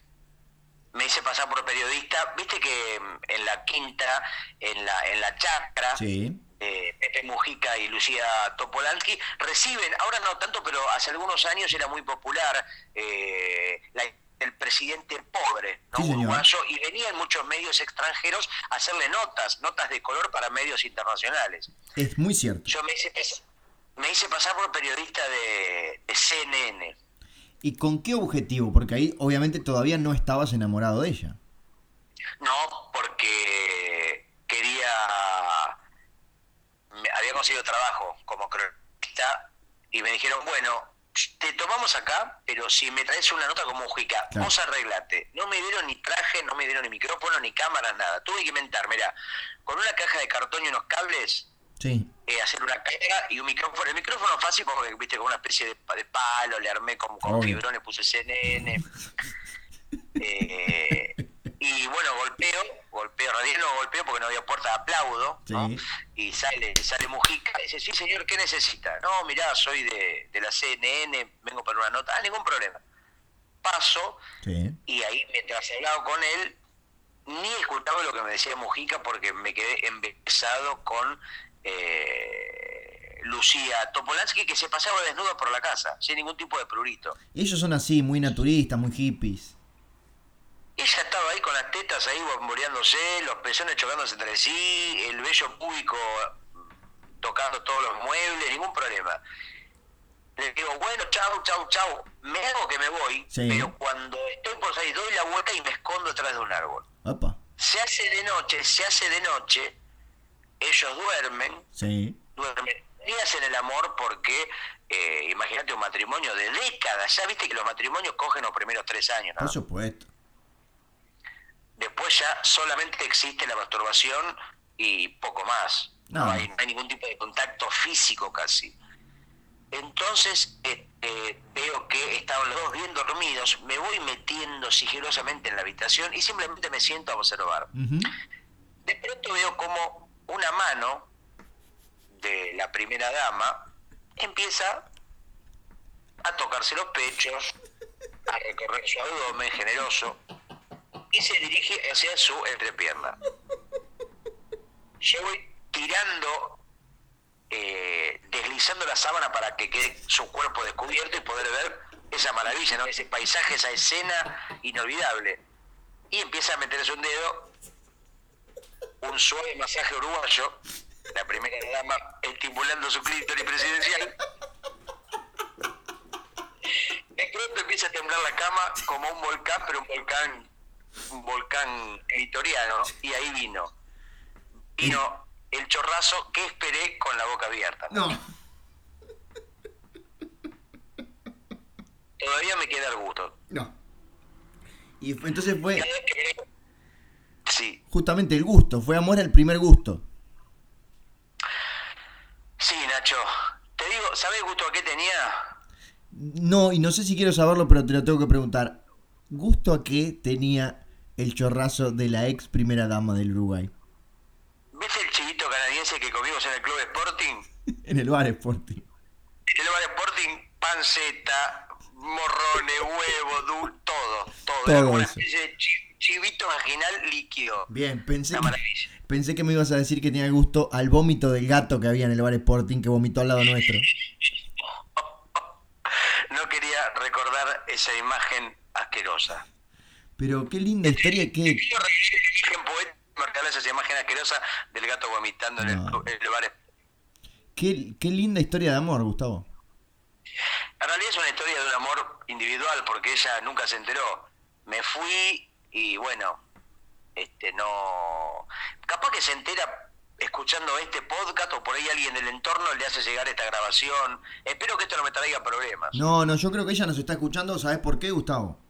me hice pasar por periodista, viste que en la quinta, en la, en la chacra, Sí. eh, Pepe Mujica y Lucía Topolansky reciben, ahora no tanto, pero hace algunos años era muy popular eh, la- el presidente pobre, ¿no? Sí, uruguayo, y venían muchos medios extranjeros a hacerle notas, notas de color para medios internacionales. Es muy cierto. Yo me hice, me hice pasar por periodista de, de CNN. ¿Y con qué objetivo? Porque ahí obviamente todavía no estabas enamorado de ella. No, porque quería. me- había conseguido trabajo como cronista y me dijeron, bueno, te tomamos acá, pero si me traes una nota como Mujica, Claro. vos arreglate. No me dieron ni traje, no me dieron ni micrófono, ni cámara, nada. Tuve que inventar, mira, con una caja de cartón y unos cables, Sí. eh, hacer una caja y un micrófono. El micrófono fácil porque, viste, con una especie de, pa- de palo, le armé con, con fibrones, puse CNN. Eh, y bueno, golpeo, golpeo, realidad no golpeo porque no había puerta, aplaudo. Y sale, sale Mujica y dice, sí señor, ¿qué necesita? No, mirá, soy de, de la CNN, vengo para una nota, ah, ningún problema. Paso Sí. y ahí mientras hablaba con él, ni escuchaba lo que me decía Mujica porque me quedé embelesado con eh, Lucía Topolansky que se pasaba desnuda por la casa, sin ningún tipo de prurito. Ellos son así, muy naturistas, muy hippies. Ella estaba ahí con las tetas ahí bomboreándose, los pezones chocándose entre sí, el vello público tocando todos los muebles, ningún problema. Le digo, bueno, chau, chau, chau. Me hago que me voy, Sí. pero cuando estoy por salir doy la vuelta y me escondo detrás de un árbol. Opa. Se hace de noche, se hace de noche, ellos duermen, Sí. duermen y hacen el amor porque, eh, imagínate un matrimonio de décadas, ya viste que los matrimonios cogen los primeros tres años, ¿no? Por supuesto. Después ya solamente existe la masturbación y poco más. No, No. hay, ningún tipo de contacto físico casi. Entonces eh, eh, veo que estaban los dos bien dormidos, me voy metiendo sigilosamente en la habitación y simplemente me siento a observar. De pronto veo como una mano de la primera dama empieza a tocarse los pechos, a recorrer su abdomen generoso y se dirige hacia su entrepierna. Yo voy tirando, eh, deslizando la sábana para que quede su cuerpo descubierto y poder ver esa maravilla, ¿no? ese paisaje, esa escena inolvidable. Y empieza a meterse un dedo un suave masaje uruguayo, la primera dama estimulando su clítoris presidencial. De pronto empieza a temblar la cama como un volcán, pero un volcán, un volcán clitoriano, y ahí vino. Vino el chorrazo que esperé con la boca abierta. No. Todavía me queda el gusto. No. Y entonces fue Sí, justamente el gusto, fue amor al primer gusto. sí, Nacho. Te digo, ¿sabes el gusto a qué tenía? No, y no sé si quiero saberlo, pero te lo tengo que preguntar. ¿Gusto a qué tenía el chorrazo de la ex primera dama del Uruguay? ¿Viste el chivito canadiense que comimos en el Club Sporting? En el bar Sporting. En el bar Sporting, panceta, morrones, huevo, dul, todo, todo. Todo una eso. especie de chi- chivito vaginal líquido. Bien, pensé que, pensé que me ibas a decir que tenía gusto al vómito del gato que había en el bar Sporting que vomitó al lado nuestro. No quería recordar esa imagen asquerosa. Pero qué linda historia que... Esa imagen asquerosa del gato vomitando No. en el bar. Qué, qué linda historia de amor, Gustavo. En realidad es una historia de un amor individual porque ella nunca se enteró. Me fui y bueno, este, no... Capaz que se entera escuchando este podcast o por ahí alguien del entorno le hace llegar esta grabación. Espero que esto no me traiga problemas. No, no, yo creo que ella nos está escuchando, ¿sabes por qué, Gustavo?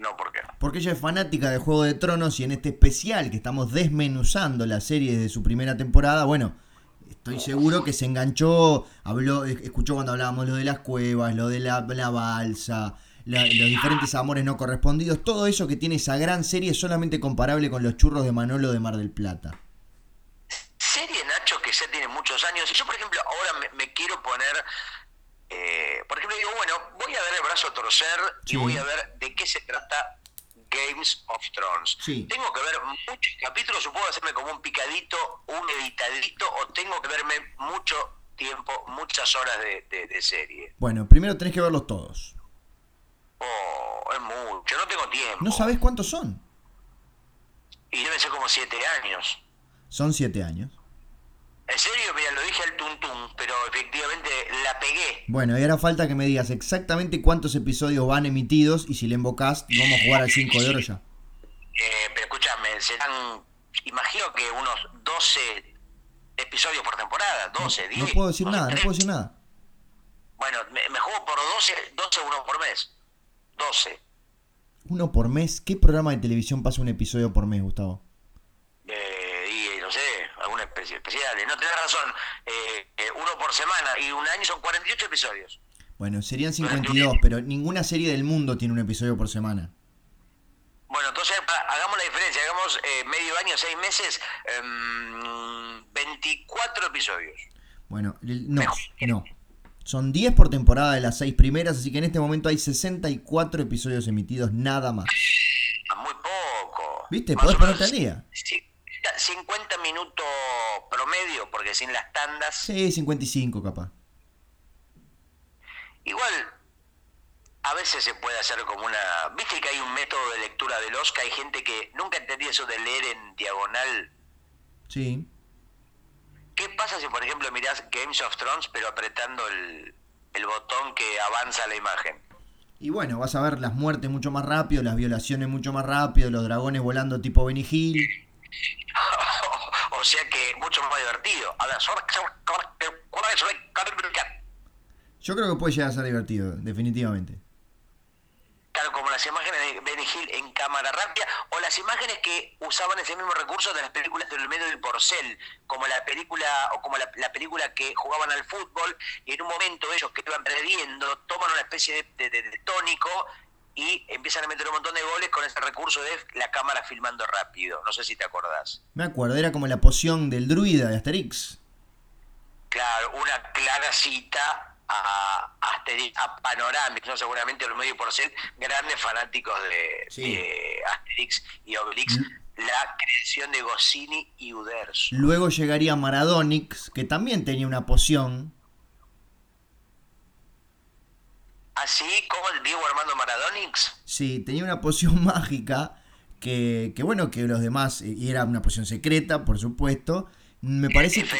No, ¿por qué? Porque ella es fanática de Juego de Tronos y en este especial que estamos desmenuzando la serie desde su primera temporada, bueno, estoy seguro que se enganchó, habló, escuchó cuando hablábamos lo de las cuevas, lo de la, la balsa, la- los diferentes amores no correspondidos, todo eso que tiene esa gran serie solamente comparable con los churros de Manolo de Mar del Plata. Serie Nacho que ya tiene muchos años. Y yo, por ejemplo, ahora me, me quiero poner. Eh, por ejemplo, digo, bueno, voy a dar el brazo a torcer Sí. y voy a ver de qué se trata Games of Thrones. Sí. Tengo que ver muchos capítulos, o puedo hacerme como un picadito, un editadito, o tengo que verme mucho tiempo, muchas horas de, de- de serie. Bueno, primero tenés que verlos todos. Oh, es mucho, no tengo tiempo. ¿No sabés cuántos son? Y deben ser como siete años. Son siete años. En serio, mira, lo dije al tuntún, pero efectivamente la pegué. Bueno, y ahora falta que me digas exactamente cuántos episodios van emitidos y si le invocás, vamos a jugar al 5 de oro ya. Eh, pero escúchame, serán, imagino que unos 12 episodios por temporada, 12, 10. No puedo decir sé, nada, no tres. puedo decir nada. Bueno, me, me juego por 12, 12 uno por mes. 12. Uno por mes. ¿Qué programa de televisión pasa un episodio por mes, Gustavo? Eh, y no sé, alguna especie especial. No tenés razón, eh, eh, uno por semana y un año son 48 episodios. Bueno, serían 52, pero ninguna serie del mundo tiene un episodio por semana. Bueno, entonces ha- hagamos la diferencia, hagamos eh, medio año, seis meses, em, 24 episodios. Bueno, no, no. Son 10 por temporada de las 6 primeras, así que en este momento hay 64 episodios emitidos, nada más. Ah, Muy poco. ¿Viste? Podés ponerte al día. ci- 50 minutos promedio, porque sin las tandas. Sí, 55 capaz. Igual, a veces se puede hacer como una... ¿Viste que hay un método de lectura del Oscar? Hay gente que nunca entendí eso de leer en diagonal. Sí. ¿Qué pasa si, por ejemplo, mirás Games of Thrones, pero apretando el, el botón que avanza la imagen? Y bueno, vas a ver las muertes mucho más rápido, las violaciones mucho más rápido, los dragones volando tipo Benny Hill. o sea que mucho más divertido. A ver, Yo creo que puede llegar a ser divertido, definitivamente. Claro, como las imágenes de Benny Hill en cámara rápida, o las imágenes que usaban ese mismo recurso de las películas del medio del porcel, como la película, o como la, la película que jugaban al fútbol, y en un momento ellos que iban perdiendo, toman una especie de, de- de- de tónico y empiezan a meter un montón de goles con ese recurso de la cámara filmando rápido. No sé si te acordás. Me acuerdo, era como la poción del druida de Asterix. Claro, una clara cita a, Asterix, a Panoramix, ¿no? seguramente los medios por ser grandes fanáticos de, Sí. de Asterix y Obelix, la creación de Goscinny y Uderzo. Luego llegaría Maradonix, que también tenía una poción. Así como el Diego Armando Maradonix. Sí, tenía una poción mágica que, que bueno, que los demás, eh, y era una poción secreta, por supuesto. Me parece que...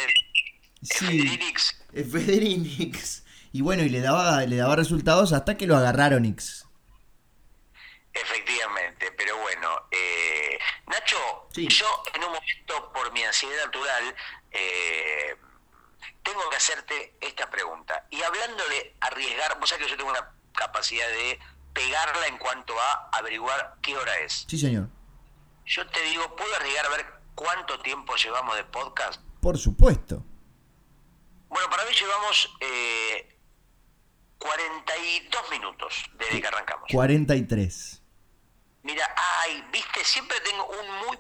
Sí, Federix. eh, Federinix. Y bueno, y le daba, le daba resultados hasta que lo agarraron X. Efectivamente, pero bueno, eh, Nacho, Sí. yo en un momento, por mi ansiedad natural, eh, tengo que hacerte esta pregunta. Y hablando de arriesgar, vos sabés que yo tengo una capacidad de pegarla en cuanto a averiguar qué hora es. Sí, señor. Yo te digo, ¿puedo arriesgar a ver cuánto tiempo llevamos de podcast? Por supuesto. Bueno, para mí llevamos eh, 42 minutos desde que arrancamos. 43. Mira, ay, viste, siempre tengo un muy,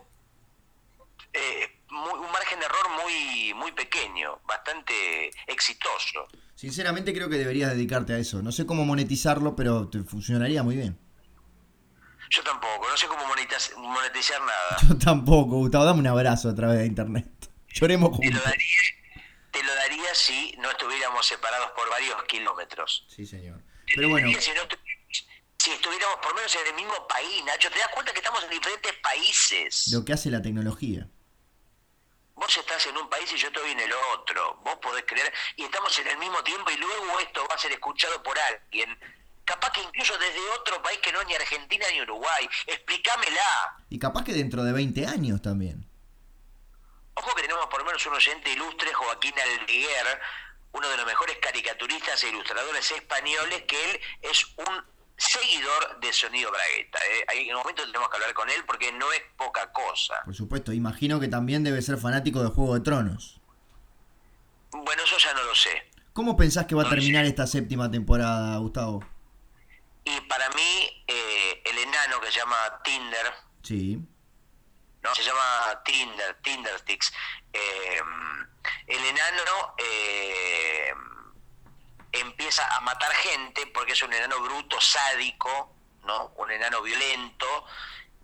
eh, muy- un margen de error muy muy pequeño, bastante exitoso. Sinceramente creo que deberías dedicarte a eso. No sé cómo monetizarlo, pero te funcionaría muy bien. Yo tampoco, no sé cómo monetiz- monetizar nada. Yo tampoco, Gustavo. Dame un abrazo a través de internet. Lloremos Te lo juntos. daría, te lo daría si no estuviéramos separados por varios kilómetros. Sí, señor. Te Pero bueno, si, no si estuviéramos por lo menos en el mismo país, Nacho. ¿Te das cuenta que estamos en diferentes países? lo que hace la tecnología. Vos estás en un país y yo estoy en el otro. Vos podés creer. Y estamos en el mismo tiempo y luego esto va a ser escuchado por alguien capaz que incluso desde otro país que no es ni Argentina ni Uruguay. Explícamela. Y capaz que dentro de 20 años también. Ojo que tenemos por lo menos un oyente ilustre, Joaquín Aldiguer, uno de los mejores caricaturistas e ilustradores españoles, que él es un seguidor de Sonido Bragueta. ¿eh? En un momento tenemos que hablar con él porque no es poca cosa. Por supuesto, imagino que también debe ser fanático de Juego de Tronos. Bueno, eso ya no lo sé. ¿Cómo pensás que va a terminar esta séptima temporada, Gustavo? Y para mí, eh, el enano que se llama Tinder. Sí. ¿no? Se llama Tinder, Tindersticks. Eh, el enano eh, empieza a matar gente porque es un enano bruto, sádico, ¿no? Un enano violento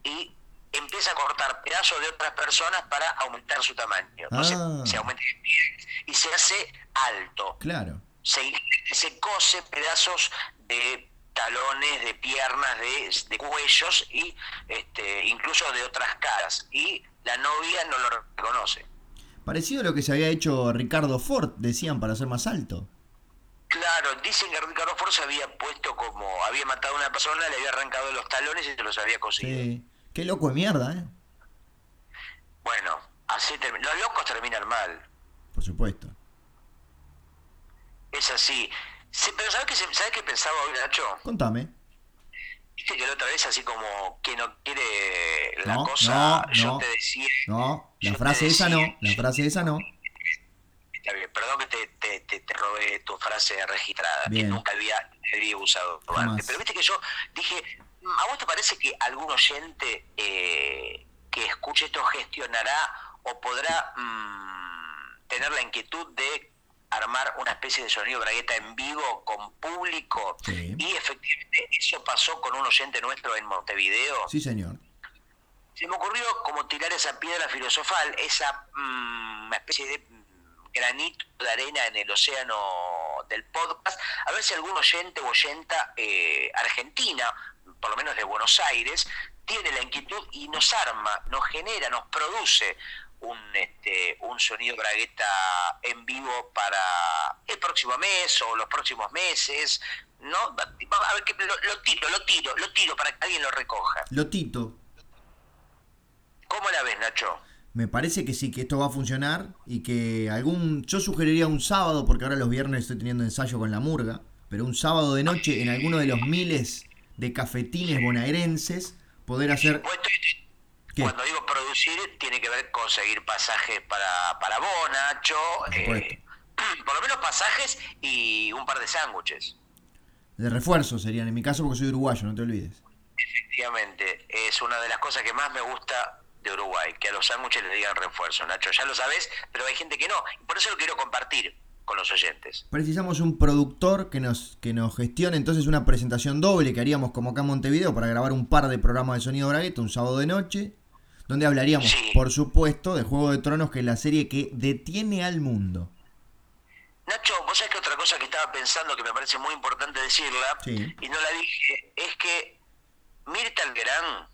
y empieza a cortar pedazos de otras personas para aumentar su tamaño. Entonces Ah. se aumenta y se hace alto. Claro. Se, se cose pedazos de talones, de piernas, de, de cuellos y este, incluso de otras caras. Y la novia no lo reconoce. Parecido a lo que se había hecho Ricardo Ford, decían, para ser más alto. Claro, dicen que Ricardo Ford se había puesto como, había matado a una persona, le había arrancado los talones y se los había cosido. Sí. Qué loco de mierda, ¿eh? Bueno, así los locos terminan mal, Por supuesto. es así. Sí, pero ¿sabes qué, ¿sabes qué pensaba hoy, Nacho? Contame. Viste que la otra vez así como que no quiere la No, cosa, no, yo no. te decía... No, la frase esa no, la frase esa no. Está bien, perdón que te, te, te, te robé tu frase registrada, Bien. que nunca había, había usado antes. Pero viste que yo dije, "Mm, ¿a vos te parece que algún oyente eh, que escuche esto gestionará o podrá mm, tener la inquietud de armar una especie de sonido bragueta en vivo con público? Sí. Y efectivamente eso pasó con un oyente nuestro en Montevideo Sí, señor. se me ocurrió como tirar esa piedra filosofal, esa mm, especie de granito de arena en el océano del podcast, a ver si algún oyente o oyenta eh, argentina, por lo menos de Buenos Aires, tiene la inquietud y nos arma, nos genera, nos produce un, este, un sonido bragueta en vivo para el próximo mes o los próximos meses, ¿no? A ver, que lo, lo tiro, lo tiro, lo tiro para que alguien lo recoja. Lotito, ¿Cómo la ves, Nacho? Me parece que sí, que esto va a funcionar y que algún... Yo sugeriría un sábado, porque ahora los viernes estoy teniendo ensayo con la murga, pero un sábado de noche en alguno de los miles de cafetines bonaerenses, poder hacer... Cuando digo producir, tiene que ver conseguir pasajes para, para vos, Nacho. Por eh, por lo menos pasajes y un par de sándwiches. De refuerzo serían en mi caso, porque soy uruguayo, no te olvides. Efectivamente, es una de las cosas que más me gusta de Uruguay, que a los sándwiches le digan refuerzo, Nacho. Ya lo sabes, pero hay gente que no. Y por eso lo quiero compartir con los oyentes. Precisamos un productor que nos, que nos gestione entonces una presentación doble que haríamos como acá en Montevideo para grabar un par de programas de sonido bragueta un sábado de noche, donde hablaríamos, Sí. por supuesto, de Juego de Tronos, que es la serie que detiene al mundo. Nacho, vos sabés que otra cosa que estaba pensando que me parece muy importante decirla, Sí. y no la dije, es que Mirta Legrand,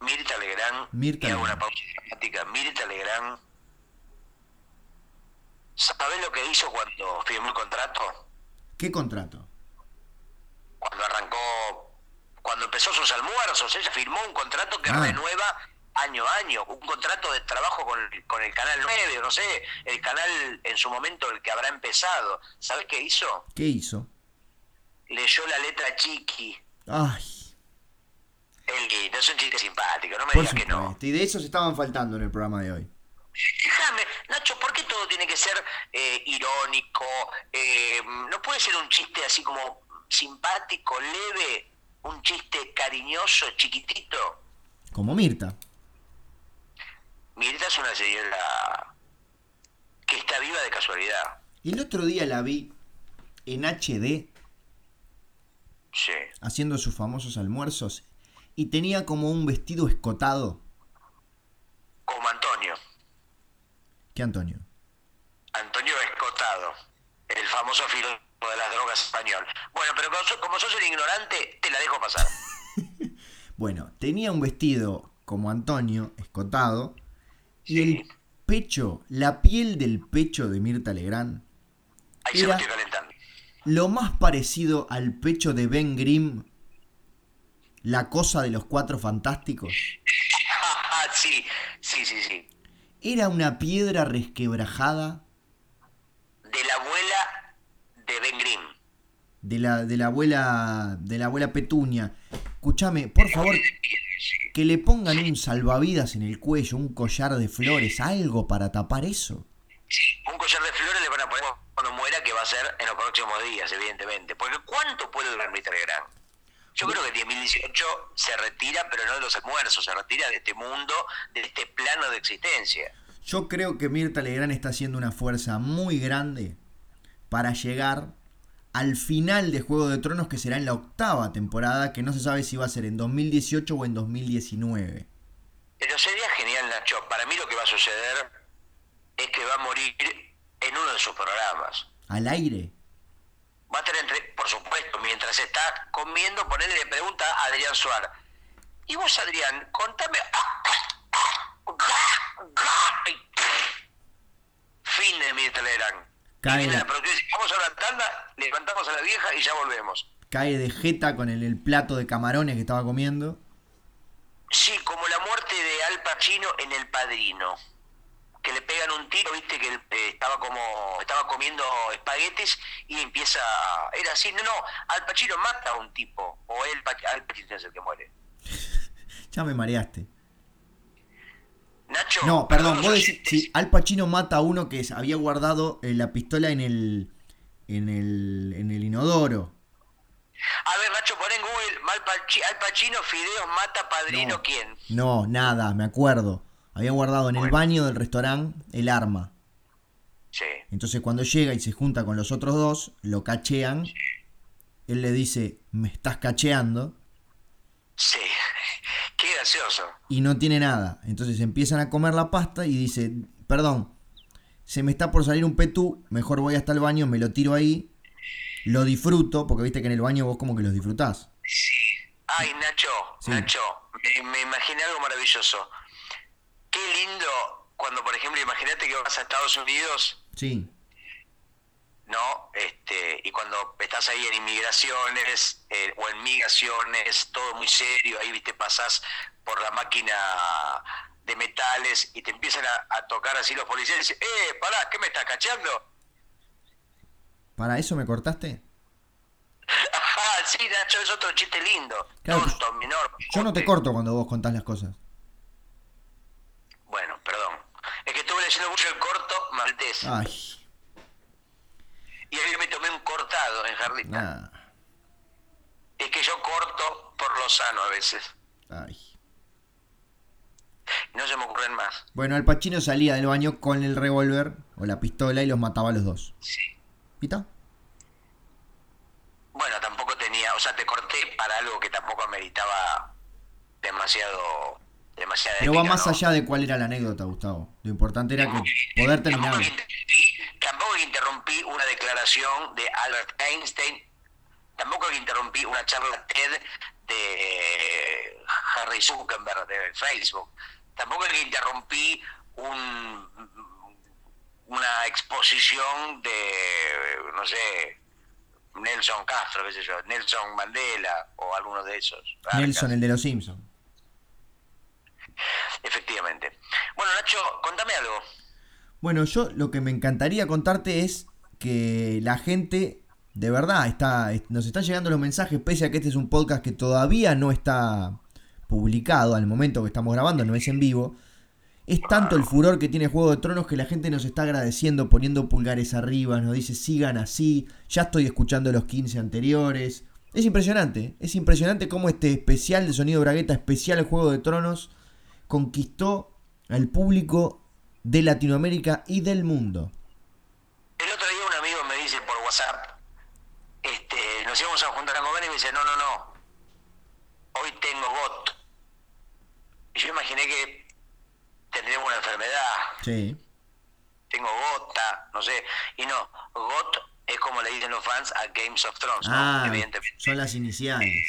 Mirta Legrand, Mirta y hago una pausa dramática, Mirta Legrand, ¿sabés lo que hizo cuando firmó el contrato? ¿Qué contrato? Cuando arrancó, cuando empezó sus almuerzos, ella firmó un contrato que Ah. renueva año a año, un contrato de trabajo con, con el Canal 9, o no sé, el canal en su momento el que habrá empezado. ¿Sabes qué hizo? ¿Qué hizo? Leyó la letra chiqui. Ay, El gay, no es un chiste simpático, no me digas que no. Y de eso se estaban faltando en el programa de hoy. Déjame, Nacho, ¿por qué todo tiene que ser eh, irónico? Eh, ¿No puede ser un chiste así como simpático, leve? ¿Un chiste cariñoso, chiquitito? Como Mirta. Mirta es una señora que está viva de casualidad. El otro día la vi en HD Sí. haciendo sus famosos almuerzos y tenía como un vestido escotado. Como Antonio. ¿Qué Antonio? Antonio Escotado, el famoso filósofo de las drogas español. Bueno, pero como, so- como sos un ignorante, te la dejo pasar. Bueno, tenía un vestido como Antonio, escotado, y el pecho, la piel del pecho de Mirta Legrand, Ahí se lo Era- estoy calentando. lo más parecido al pecho de Ben Grimm, la cosa de los cuatro fantásticos? sí, sí, sí, sí. ¿Era una piedra resquebrajada? De la abuela de Ben Grimm. De la, de la abuela. de la abuela Petunia. Escúchame, por favor, que le pongan un salvavidas en el cuello, un collar de flores, algo para tapar eso. Sí, un collar de flores le van a poner cuando muera, que va a ser en los próximos días, evidentemente. Porque ¿cuánto puede durar Gran? Yo creo que en 2018 se retira, pero no de los almuerzos, se retira de este mundo, de este plano de existencia. Yo creo que Mirta Legrand está haciendo una fuerza muy grande para llegar al final de Juego de Tronos, que será en la octava temporada, que no se sabe si va a ser en 2018 o en 2019. Pero sería genial, Nacho. Para mí lo que va a suceder es que va a morir en uno de sus programas. ¿Al aire? Va a tener, entre, por supuesto, mientras está comiendo, ponerle le pregunta a Adrián Suárez. Y vos, Adrián, contame. Fin de mi. Cae la... vamos a la tanda, levantamos a la vieja y ya volvemos. Cae de jeta con el, el plato de camarones que estaba comiendo. Sí, como la muerte de Al Pacino en El Padrino que le pegan un tiro, viste, que eh, estaba como, estaba comiendo espaguetis y empieza, era así, no, no, Al Pacino mata a un tipo, o él, Al Pacino es el que muere. ya me mareaste. Nacho. No, perdón, vos decís, si Al Pacino mata a uno que había guardado eh, la pistola en el, en el, en el inodoro. A ver, Nacho, pon en Google Al Pacino, Fideos mata padrino, ¿quién? No, nada, me acuerdo. Había guardado en el baño del restaurante el arma. Sí. Entonces cuando llega y se junta con los otros dos, lo cachean. Él le dice, me estás cacheando. Sí, qué gracioso. Y no tiene nada. Entonces empiezan a comer la pasta y dice, perdón, se me está por salir un petú, mejor voy hasta el baño, me lo tiro ahí, lo disfruto, porque viste que en el baño vos como que los disfrutás. Sí. Ay, Nacho, Nacho, me imaginé algo maravilloso qué lindo cuando, por ejemplo, imagínate que vas a Estados Unidos. Sí. ¿No? Este, y cuando estás ahí en inmigraciones eh, o en migraciones, todo muy serio, ahí, viste, pasás por la máquina de metales y te empiezan a, tocar así los policías y dicen, ¡eh, pará, qué me estás cachando! ¿Para eso me cortaste? Ajá, sí, Nacho, es otro chiste lindo. Claro, menor. Yo no te corto cuando vos contás las cosas. Bueno, perdón. Es que estuve leyendo mucho el corto maltés. Ay. Y ahí me tomé un cortado en Jarlita. Es que yo corto por lo sano a veces. Ay. No se me ocurren más. Bueno, Al Pacino salía del baño con el revólver o la pistola y los mataba a los dos. Sí. ¿Pita? Bueno, tampoco tenía, o sea, te corté para algo que tampoco ameritaba demasiado pero va más allá de cuál era la anécdota, Gustavo. Lo importante era que poder terminar. Tampoco, interrumpí una declaración de Albert Einstein, tampoco interrumpí una charla TED de Harry Zuckerberg de Facebook, tampoco interrumpí un, una exposición de, no sé, Nelson Castro, qué sé yo, Nelson Mandela o alguno de esos. Nelson, el de los Simpsons. Efectivamente. Bueno, Nacho, contame algo. Bueno, yo lo que me encantaría contarte es que la gente, de verdad, está, nos están llegando los mensajes, pese a que este es un podcast que todavía no está publicado al momento que estamos grabando, no es en vivo. Es tanto el furor que tiene Juego de Tronos que la gente nos está agradeciendo, poniendo pulgares arriba, nos dice sigan así, ya estoy escuchando los 15 anteriores. Es impresionante, es impresionante cómo este especial de Sonido Bragueta, especial Juego de Tronos, conquistó al público de Latinoamérica y del mundo. El otro día un amigo me dice por WhatsApp, este, nos íbamos a juntar a comer y me dice, no, no, no, hoy tengo GOT. Y yo imaginé que tendría una enfermedad. Sí. Tengo gota, no sé. Y no, GOT es como le dicen los fans a Games of Thrones, ah, Son las iniciales.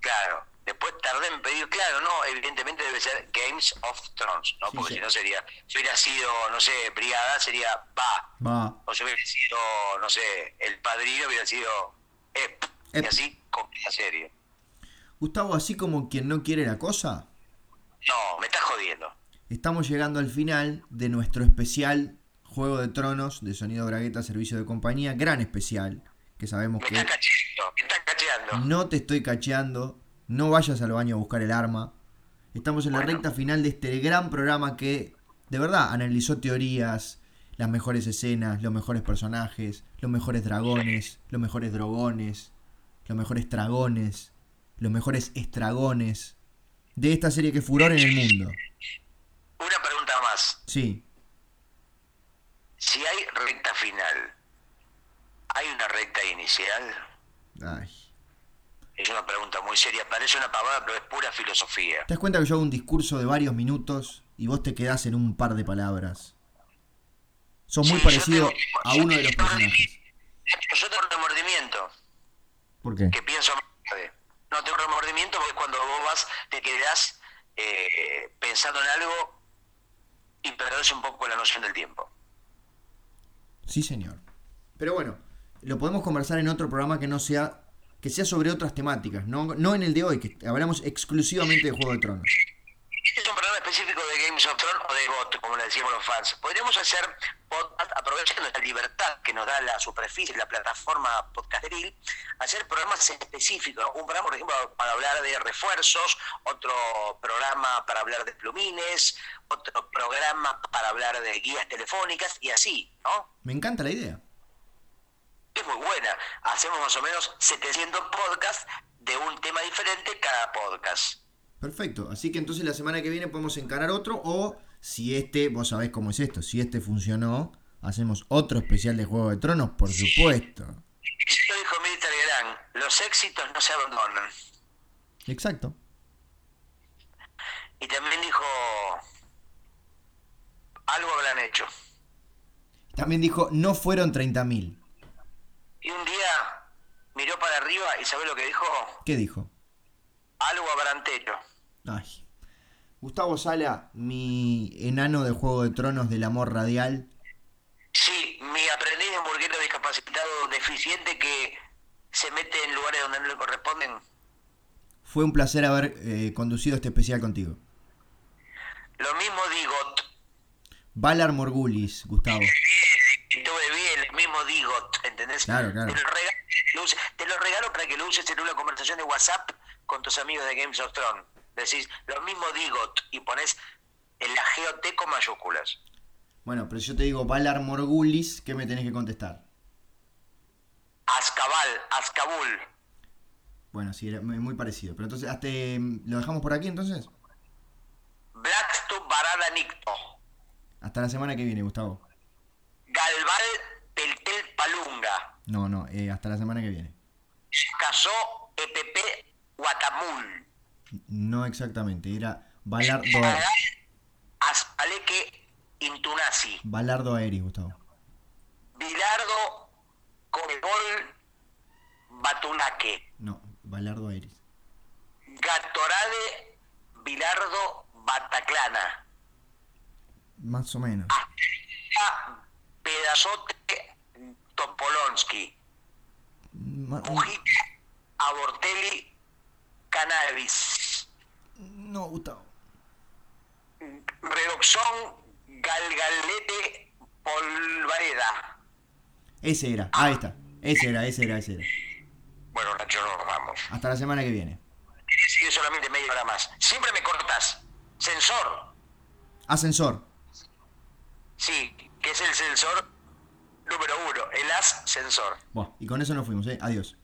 Claro. Después tardé en pedir, claro, no, evidentemente debe ser Games of Thrones, ¿no? Porque sí. si no sería, si hubiera sido, no sé, Brigada, sería Va. Va. O si hubiera sido, no sé, El Padrino, hubiera sido Ep. Ep. Y así con la serie. Gustavo, así como quien no quiere la cosa, No, me estás jodiendo. estamos llegando al final de nuestro especial Juego de Tronos de Sonido Bragueta Servicio de Compañía. Gran especial, que sabemos Me que estás cacheando, me estás cacheando. no te estoy cacheando. No vayas al baño a buscar el arma. Estamos en la recta final de este gran programa que, de verdad, analizó teorías, las mejores escenas, los mejores personajes, los mejores dragones, los mejores drogones, los mejores dragones, los mejores estragones de esta serie que furor en el mundo. Una pregunta más. Sí, Si hay recta final, ¿hay una recta inicial? ay. Es una pregunta muy seria, parece una pavada, pero es pura filosofía. ¿Te das cuenta que yo hago un discurso de varios minutos y vos te quedás en un par de palabras? Sos muy Sí, parecido yo tengo- a uno de los personajes. Yo tengo remordimiento, ¿Por qué? que pienso más tarde. No tengo remordimiento porque cuando vos vas te quedás eh, pensando en algo y perdés un poco la noción del tiempo. Sí, señor. Pero bueno, lo podemos conversar en otro programa que no sea que sea sobre otras temáticas, no, no en el de hoy, que hablamos exclusivamente de Juego de Tronos. Este es un programa específico de Games of Thrones o de GOT, como le los fans. Podríamos hacer podcast, aprovechando esta libertad que nos da la superficie, la plataforma podcasteril, hacer programas específicos. Un programa, por ejemplo, para hablar de refuerzos, otro programa para hablar de plumines, otro programa para hablar de guías telefónicas y así, ¿no? Me encanta la idea. Es muy buena. Hacemos más o menos 700 podcasts de un tema diferente cada podcast. Perfecto. Así que entonces la semana que viene podemos encarar otro o si este, vos sabés cómo es esto, si este funcionó, hacemos otro especial de Juego de Tronos, por supuesto. Eso dijo Military Gran, los éxitos no se abandonan. Exacto. Y también dijo, algo habrán hecho. También dijo, no fueron 30.000. Y un día miró para arriba y ¿sabe lo que dijo? ¿Qué dijo? Algo habrán hecho. Ay. Gustavo Sala, mi enano de Juego de Tronos del amor radial. Sí, mi aprendiz de hamburguero discapacitado deficiente que se mete en lugares donde no le corresponden. Fue un placer haber eh, conducido este especial contigo. Lo mismo digo, Valar Morgulis, Gustavo. estuve bien, el mismo digo, ¿entendés? Claro, claro. Te lo, regalo, lo uses- te lo regalo para que lo uses en una conversación de WhatsApp con tus amigos de Games of Thrones. Decís, lo mismo digo, y pones el AGOT con mayúsculas. Bueno, pero yo te digo Valar Morgulis, ¿qué me tenés que contestar? Azkabal, Azkabul. Bueno, sí, era muy muy parecido. Pero entonces, hasta, ¿lo dejamos por aquí entonces? Blackstone Barada Nicto. Hasta la semana que viene, Gustavo. Galval Peltel Palunga. No, no, eh, hasta la semana que viene. Casó EPP Guatamul. No exactamente, era Valardo, Chagal Aspaleque Intunasi. Valardo Aeris, Gustavo. Bilardo Conebol Batunaque. No, Valardo Aeris. Gatorade Bilardo Bataclana. Más o menos. Pedazote Topolonsky. Ma- Mujica Abortelli Cannabis. No, Gustavo. Redoxón Galgalete Polvareda. Ese era, ahí está. Ese era, ese era, ese era. Bueno, Nacho, no nos vamos. Hasta la semana que viene. Sigue solamente media hora más. Siempre me cortas. Sensor. Ascensor. Sí, que es el sensor número uno. El ascensor. Bueno, y con eso nos fuimos, ¿eh? Adiós.